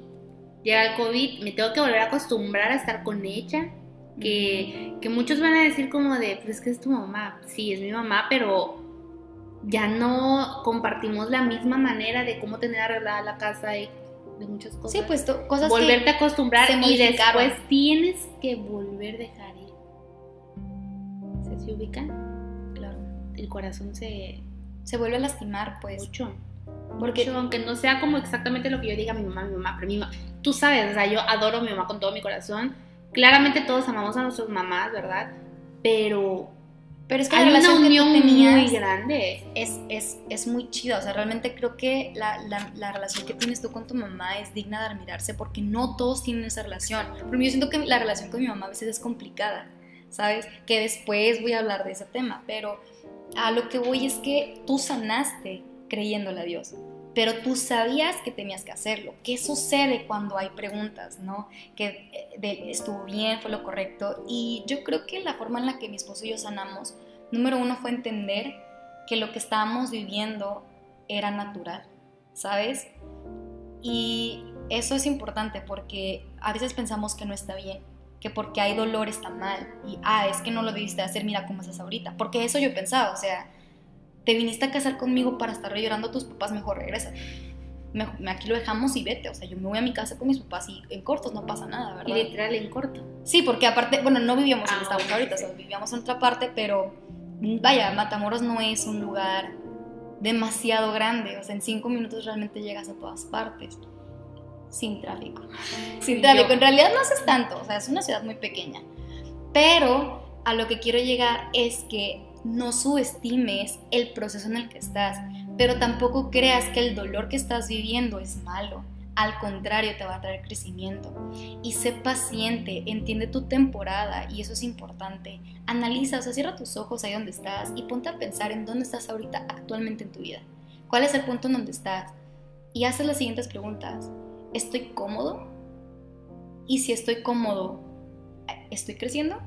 llega el COVID, me tengo que volver a acostumbrar a estar con ella. Que, que muchos van a decir como de, pues es que es tu mamá. Sí, es mi mamá, pero ya no compartimos la misma manera de cómo tener arreglada la casa y de muchas cosas. Sí, pues cosas Volverte a acostumbrar y después tienes que volver a dejar ir. ¿Se, se ubican? Claro. El corazón se... Se vuelve a lastimar, pues. Mucho. Porque aunque no sea como exactamente lo que yo diga mi mamá, mi mamá, pero mi mamá, tú sabes, o sea, yo adoro a mi mamá con todo mi corazón. Claramente todos amamos a nuestras mamás, ¿verdad? Pero pero es que la relación una unión que tú tenías muy grande. Es, es, es, muy chida. O sea, realmente creo que la, la, la, relación que tienes tú con tu mamá es digna de admirarse porque no todos tienen esa relación. Pero yo siento que la relación con mi mamá a veces es complicada, ¿sabes? Que después voy a hablar de ese tema. Pero a lo que voy es que tú sanaste creyéndole a Dios. Pero tú sabías que tenías que hacerlo. ¿Qué sucede cuando hay preguntas, no? Que eh, estuvo bien, fue lo correcto. Y yo creo que la forma en la que mi esposo y yo sanamos, número uno fue entender que lo que estábamos viviendo era natural, ¿sabes? Y eso es importante porque a veces pensamos que no está bien, que porque hay dolor está mal. Y, ah, es que no lo debiste hacer, mira cómo estás ahorita. Porque eso yo pensaba, o sea, te viniste a casar conmigo para estar llorando a tus papás, mejor regresa. aquí lo dejamos y vete. O sea, yo me voy a mi casa con mis papás y en cortos no pasa nada, ¿verdad? Y literal en corto. Sí, porque aparte, bueno, no vivíamos en ah, ahorita, o sea, vivíamos en otra parte, pero vaya, Matamoros no es un lugar demasiado grande. O sea, en cinco minutos realmente llegas a todas partes. Sin tráfico. Sin tráfico. En realidad no haces tanto. O sea, es una ciudad muy pequeña. Pero a lo que quiero llegar es que no subestimes el proceso en el que estás, pero tampoco creas que el dolor que estás viviendo es malo. Al contrario, te va a traer crecimiento. Y sé paciente, entiende tu temporada y eso es importante. Analiza, o sea, cierra tus ojos ahí donde estás y ponte a pensar en dónde estás ahorita actualmente en tu vida. ¿Cuál es el punto en donde estás? Y haz las siguientes preguntas. ¿Estoy cómodo? Y si estoy cómodo, ¿estoy creciendo?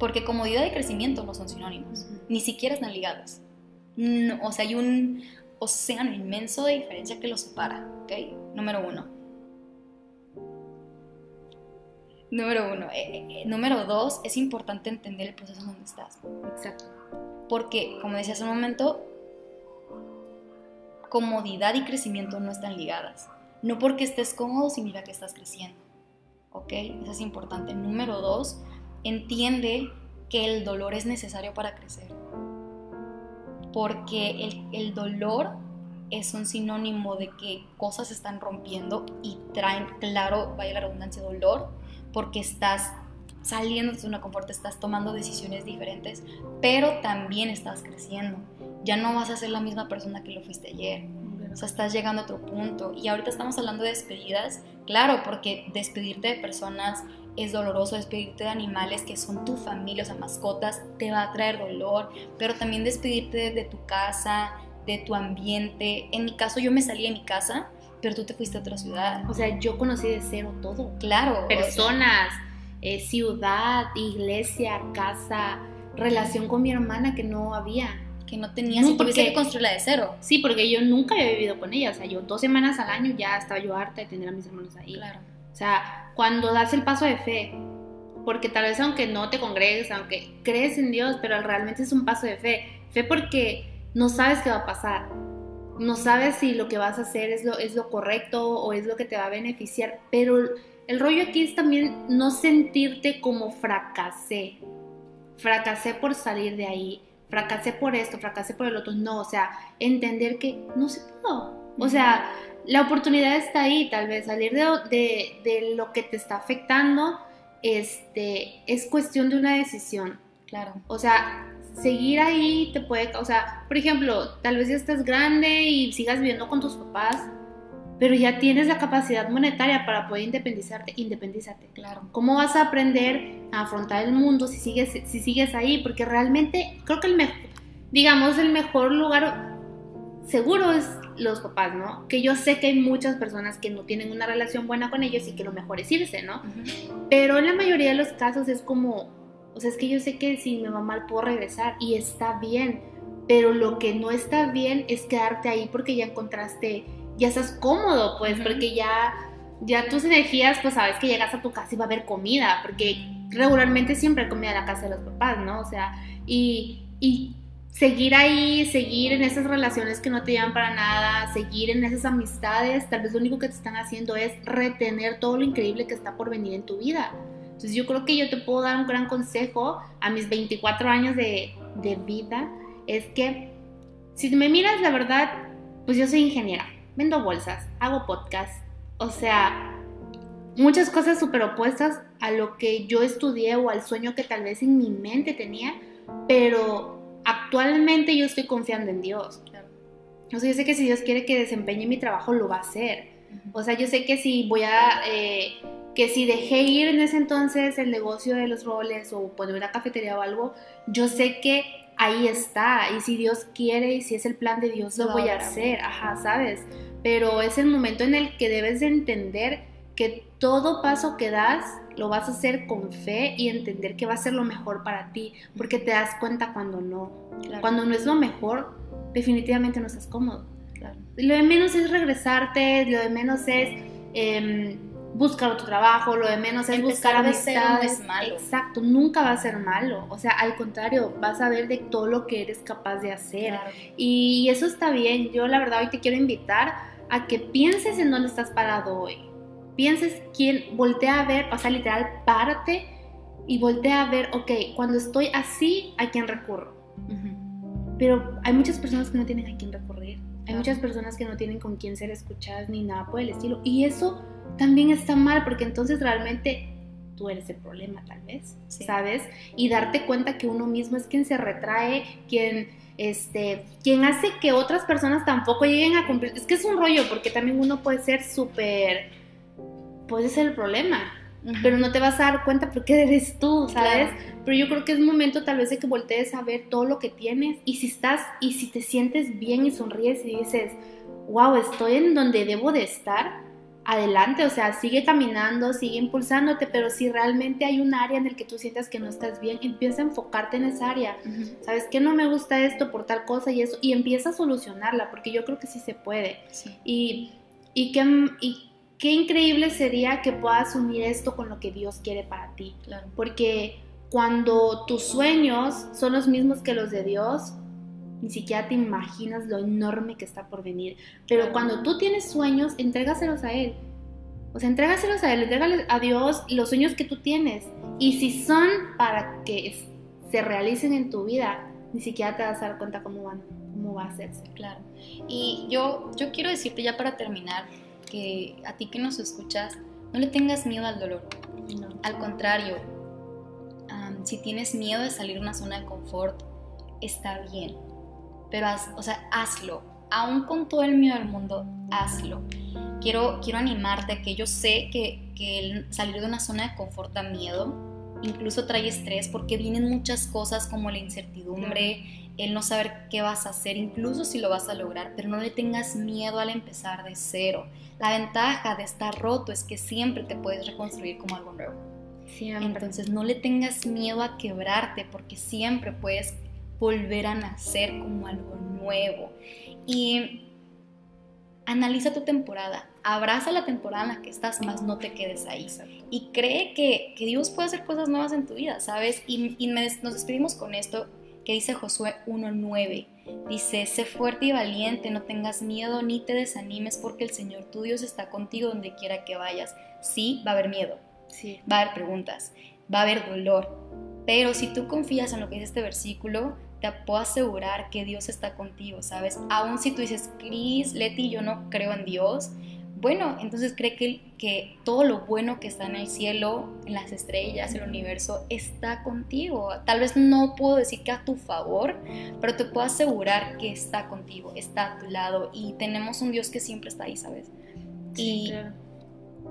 Porque comodidad y crecimiento no son sinónimos, ni siquiera están ligados. o sea, hay un océano inmenso de diferencia que los separa, ¿ok? Número uno. Número uno. Eh, eh, eh, número dos, es importante entender el proceso en donde estás. Exacto. Porque, como decía hace un momento, comodidad y crecimiento no están ligadas. No porque estés cómodo significa que estás creciendo. ¿Ok? Eso es importante. Número dos, entiende que el dolor es necesario para crecer. Porque el, dolor es un sinónimo de que cosas se están rompiendo y traen, claro, vaya la redundancia, dolor, porque estás saliendo de una confort, estás tomando decisiones diferentes, pero también estás creciendo. Ya no vas a ser la misma persona que lo fuiste ayer. O sea, estás llegando a otro punto. Y ahorita estamos hablando de despedidas, claro, porque despedirte de personas es doloroso despedirte de animales que son tu familia, o sea, mascotas, te va a traer dolor, pero también despedirte de, tu casa, de tu ambiente. En mi caso, yo me salí de mi casa, pero tú te fuiste a otra ciudad. O sea, yo conocí de cero todo. Claro. Personas, eh, ciudad, iglesia, casa, relación con mi hermana que no había. Que no tenías no, y tuviste que construirla de cero. Sí, porque yo nunca había vivido con ella. O sea, yo dos semanas al año ya estaba yo harta de tener a mis hermanos ahí. Claro. O sea, cuando das el paso de fe, porque tal vez aunque no te congregues, aunque crees en Dios, pero realmente es un paso de fe. Fe porque no sabes qué va a pasar. No sabes si lo que vas a hacer es lo, es lo correcto o es lo que te va a beneficiar. Pero el rollo aquí es también no sentirte como fracasé. Fracasé por salir de ahí. Fracasé por esto, fracasé por el otro. No, o sea, entender que no se pudo. O sea, la oportunidad está ahí, tal vez salir de, de, lo que te está afectando este, es cuestión de una decisión. Claro. O sea, seguir ahí te puede, o sea, por ejemplo, tal vez ya estás grande y sigas viviendo con tus papás, pero ya tienes la capacidad monetaria para poder independizarte, independízate. Claro. ¿Cómo vas a aprender a afrontar el mundo si sigues, si sigues ahí? Porque realmente creo que el mejor, digamos, el mejor lugar seguro es los papás, ¿no? Que yo sé que hay muchas personas que no tienen una relación buena con ellos y que lo mejor es irse, ¿no? Pero en la mayoría de los casos es como, o sea, es que yo sé que si me va mal puedo regresar y está bien, pero lo que no está bien es quedarte ahí porque ya encontraste, ya estás cómodo, pues, porque ya, ya tus energías, pues sabes que llegas a tu casa y va a haber comida, porque regularmente siempre hay comida en la casa de los papás, ¿no? O sea, y, y seguir ahí, seguir en esas relaciones que no te llevan para nada, seguir en esas amistades, tal vez lo único que te están haciendo es retener todo lo increíble que está por venir en tu vida. Entonces yo creo que yo te puedo dar un gran consejo a mis 24 años de, vida, es que si me miras, la verdad, pues yo soy ingeniera, vendo bolsas, hago podcast, o sea, muchas cosas súper opuestas a lo que yo estudié o al sueño que tal vez en mi mente tenía, pero actualmente yo estoy confiando en Dios. O sea, yo sé que si Dios quiere que desempeñe mi trabajo, lo va a hacer. O sea, yo sé que si voy a... Eh, que si dejé ir en ese entonces el negocio de los roles o poner una cafetería o algo, yo sé que ahí está. Y si Dios quiere y si es el plan de Dios, lo voy a hacer. Ajá, ¿sabes? Pero es el momento en el que debes de entender que todo paso que das lo vas a hacer con fe y entender que va a ser lo mejor para ti, porque te das cuenta cuando no. Cuando no es lo mejor, definitivamente no estás cómodo. Lo de menos es regresarte, lo de menos es em, buscar otro trabajo, lo de menos es buscar amistades. malo. Exacto, nunca va a ser malo. O sea, al contrario, vas a ver de todo lo que eres capaz de hacer. Y eso está bien. Yo la verdad hoy te quiero invitar a que pienses en dónde estás parado hoy pienses quién, voltea a ver, o sea, literal, párate y voltea a ver, ok, cuando estoy así, ¿a quién recurro? pero hay muchas personas que no tienen a quién recurrir. Hay muchas personas que no tienen con quién ser escuchadas ni nada por el estilo. Y eso también está mal porque entonces realmente tú eres el problema tal vez, ¿sabes? Y darte cuenta que uno mismo es quien se retrae, quien este, quien hace que otras personas tampoco lleguen a cumplir. Es que es un rollo, porque también uno puede ser súper, puede ser el problema, pero no te vas a dar cuenta porque eres tú, ¿sabes? Pero yo creo que es momento tal vez de que voltees a ver todo lo que tienes. Y si estás, y si te sientes bien y sonríes y dices, wow, estoy en donde debo de estar, adelante, o sea, sigue caminando, sigue impulsándote, pero si realmente hay un área en el que tú sientas que no estás bien, empieza a enfocarte en esa área. ¿Sabes qué? No me gusta esto por tal cosa y eso, y empieza a solucionarla, porque yo creo que sí se puede. Y, y, qué, y qué increíble sería que puedas unir esto con lo que Dios quiere para ti. Porque cuando tus sueños son los mismos que los de Dios, ni siquiera te imaginas lo enorme que está por venir. Pero cuando tú tienes sueños, entrégaselos a Él. O sea, entrégaselos a Él, entrégale a Dios los sueños que tú tienes. Y si son para que se realicen en tu vida, ni siquiera te vas a dar cuenta cómo, van, cómo va a hacerse. Claro. Y yo, yo quiero decirte ya para terminar, que a ti que nos escuchas, no le tengas miedo al dolor. Al contrario, si tienes miedo de salir de una zona de confort, está bien pero o sea, hazlo. Aún con todo el miedo del mundo, hazlo. Quiero, quiero animarte que yo sé que, que el salir de una zona de confort da miedo, incluso trae estrés porque vienen muchas cosas como la incertidumbre, el no saber qué vas a hacer, incluso si lo vas a lograr, pero no le tengas miedo al empezar de cero. La ventaja de estar roto es que siempre te puedes reconstruir como algo nuevo. Siempre. Entonces no le tengas miedo a quebrarte porque siempre puedes volver a nacer como algo nuevo. Y analiza tu temporada, abraza la temporada en la que estás, más no te quedes ahí. Y cree que, Dios puede hacer cosas nuevas en tu vida, ¿sabes? Y, nos despedimos con esto que dice Josué 1.9. Dice, sé fuerte y valiente, no tengas miedo ni te desanimes porque el Señor tu Dios está contigo donde quiera que vayas. Sí, va a haber miedo, sí. va a haber preguntas, va a haber dolor, pero si tú confías en lo que dice este versículo, te puedo asegurar que Dios está contigo, ¿sabes? Aún si tú dices, Cris, Leti, yo no creo en Dios, bueno, entonces cree que, que todo lo bueno que está en el cielo, en las estrellas, el universo, está contigo. Tal vez no puedo decir que a tu favor, pero te puedo asegurar que está contigo, está a tu lado y tenemos un Dios que siempre está ahí, ¿sabes? y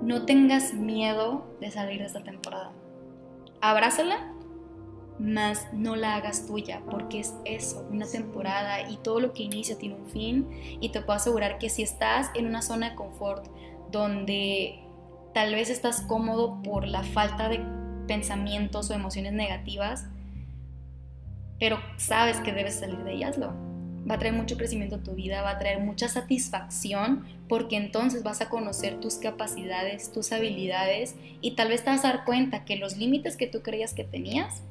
no tengas miedo de salir de esta temporada. Abrázala más no la hagas tuya, porque es eso, una temporada y todo lo que inicia tiene un fin y te puedo asegurar que si estás en una zona de confort donde tal vez estás cómodo por la falta de pensamientos o emociones negativas, pero sabes que debes salir de ellas, lo va a traer mucho crecimiento a tu vida, va a traer mucha satisfacción, porque entonces vas a conocer tus capacidades, tus habilidades y tal vez te vas a dar cuenta que los límites que tú creías que tenías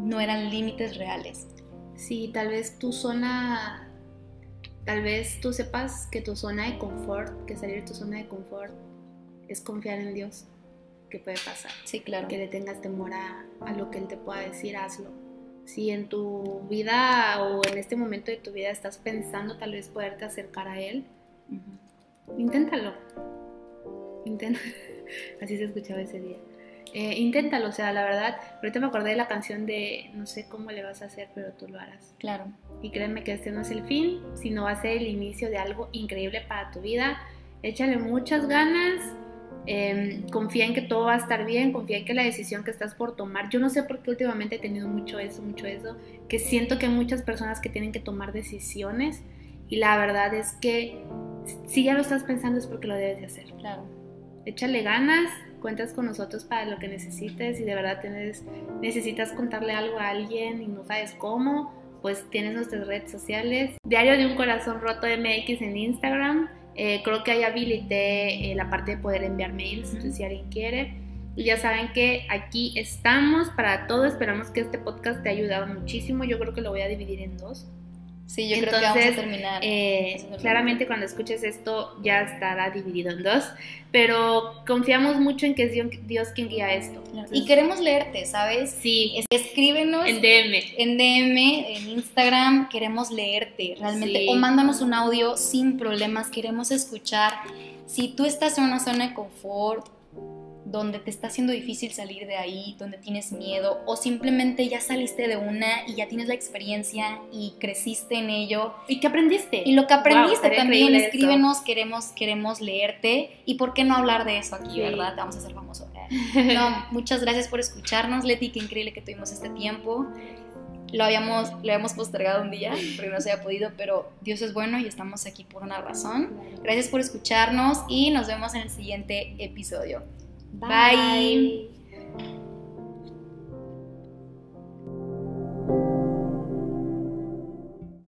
no eran límites reales. Sí, tal vez tu zona, tal vez tú sepas que tu zona de confort, que salir de tu zona de confort es confiar en Dios, que puede pasar. Sí, claro. Que le tengas temor a, lo que Él te pueda decir, hazlo. Si en tu vida o en este momento de tu vida estás pensando tal vez poderte acercar a Él, inténtalo. Inténtalo. Así se escuchaba ese día. Eh, inténtalo, o sea, la verdad, ahorita me acordé de la canción de no sé cómo le vas a hacer, pero tú lo harás. Claro. Y créeme que este no es el fin, sino va a ser el inicio de algo increíble para tu vida. Échale muchas ganas, em, confía en que todo va a estar bien, confía en que la decisión que estás por tomar, yo no sé por qué últimamente he tenido mucho eso, mucho eso, que siento que hay muchas personas que tienen que tomar decisiones y la verdad es que si ya lo estás pensando es porque lo debes de hacer. Claro. Échale ganas, cuentas con nosotros para lo que necesites y de verdad tienes, necesitas contarle algo a alguien y no sabes cómo, pues tienes nuestras redes sociales. Diario de un corazón roto MX en Instagram. Eh, creo que ahí habilité eh, la parte de poder enviar mails, si alguien quiere. Y ya saben que aquí estamos para todo. Esperamos que este podcast te haya ayudado muchísimo. Yo creo que lo voy a dividir en dos. Sí, yo creo que vamos a terminar. Eh, claramente cuando escuches esto ya estará dividido en dos, pero confiamos mucho en que es Dios quien guía esto. y queremos leerte, ¿sabes? Sí. Escríbenos. En DM. En DM, en Instagram, queremos leerte realmente. O mándanos un audio sin problemas, queremos escuchar. Si tú estás en una zona de confort donde te está haciendo difícil salir de ahí, donde tienes miedo, o simplemente ya saliste de una y ya tienes la experiencia y creciste en ello. ¿Y qué aprendiste? Y lo que aprendiste también, escríbenos, queremos, queremos leerte. ¿Y por qué no hablar de eso aquí, verdad? Te vamos a hacer famoso. No, muchas gracias por escucharnos, Leti, qué increíble que tuvimos este tiempo. Lo habíamos, lo habíamos postergado un día porque no se había podido, pero Dios es bueno y estamos aquí por una razón. Gracias por escucharnos y nos vemos en el siguiente episodio. Bye.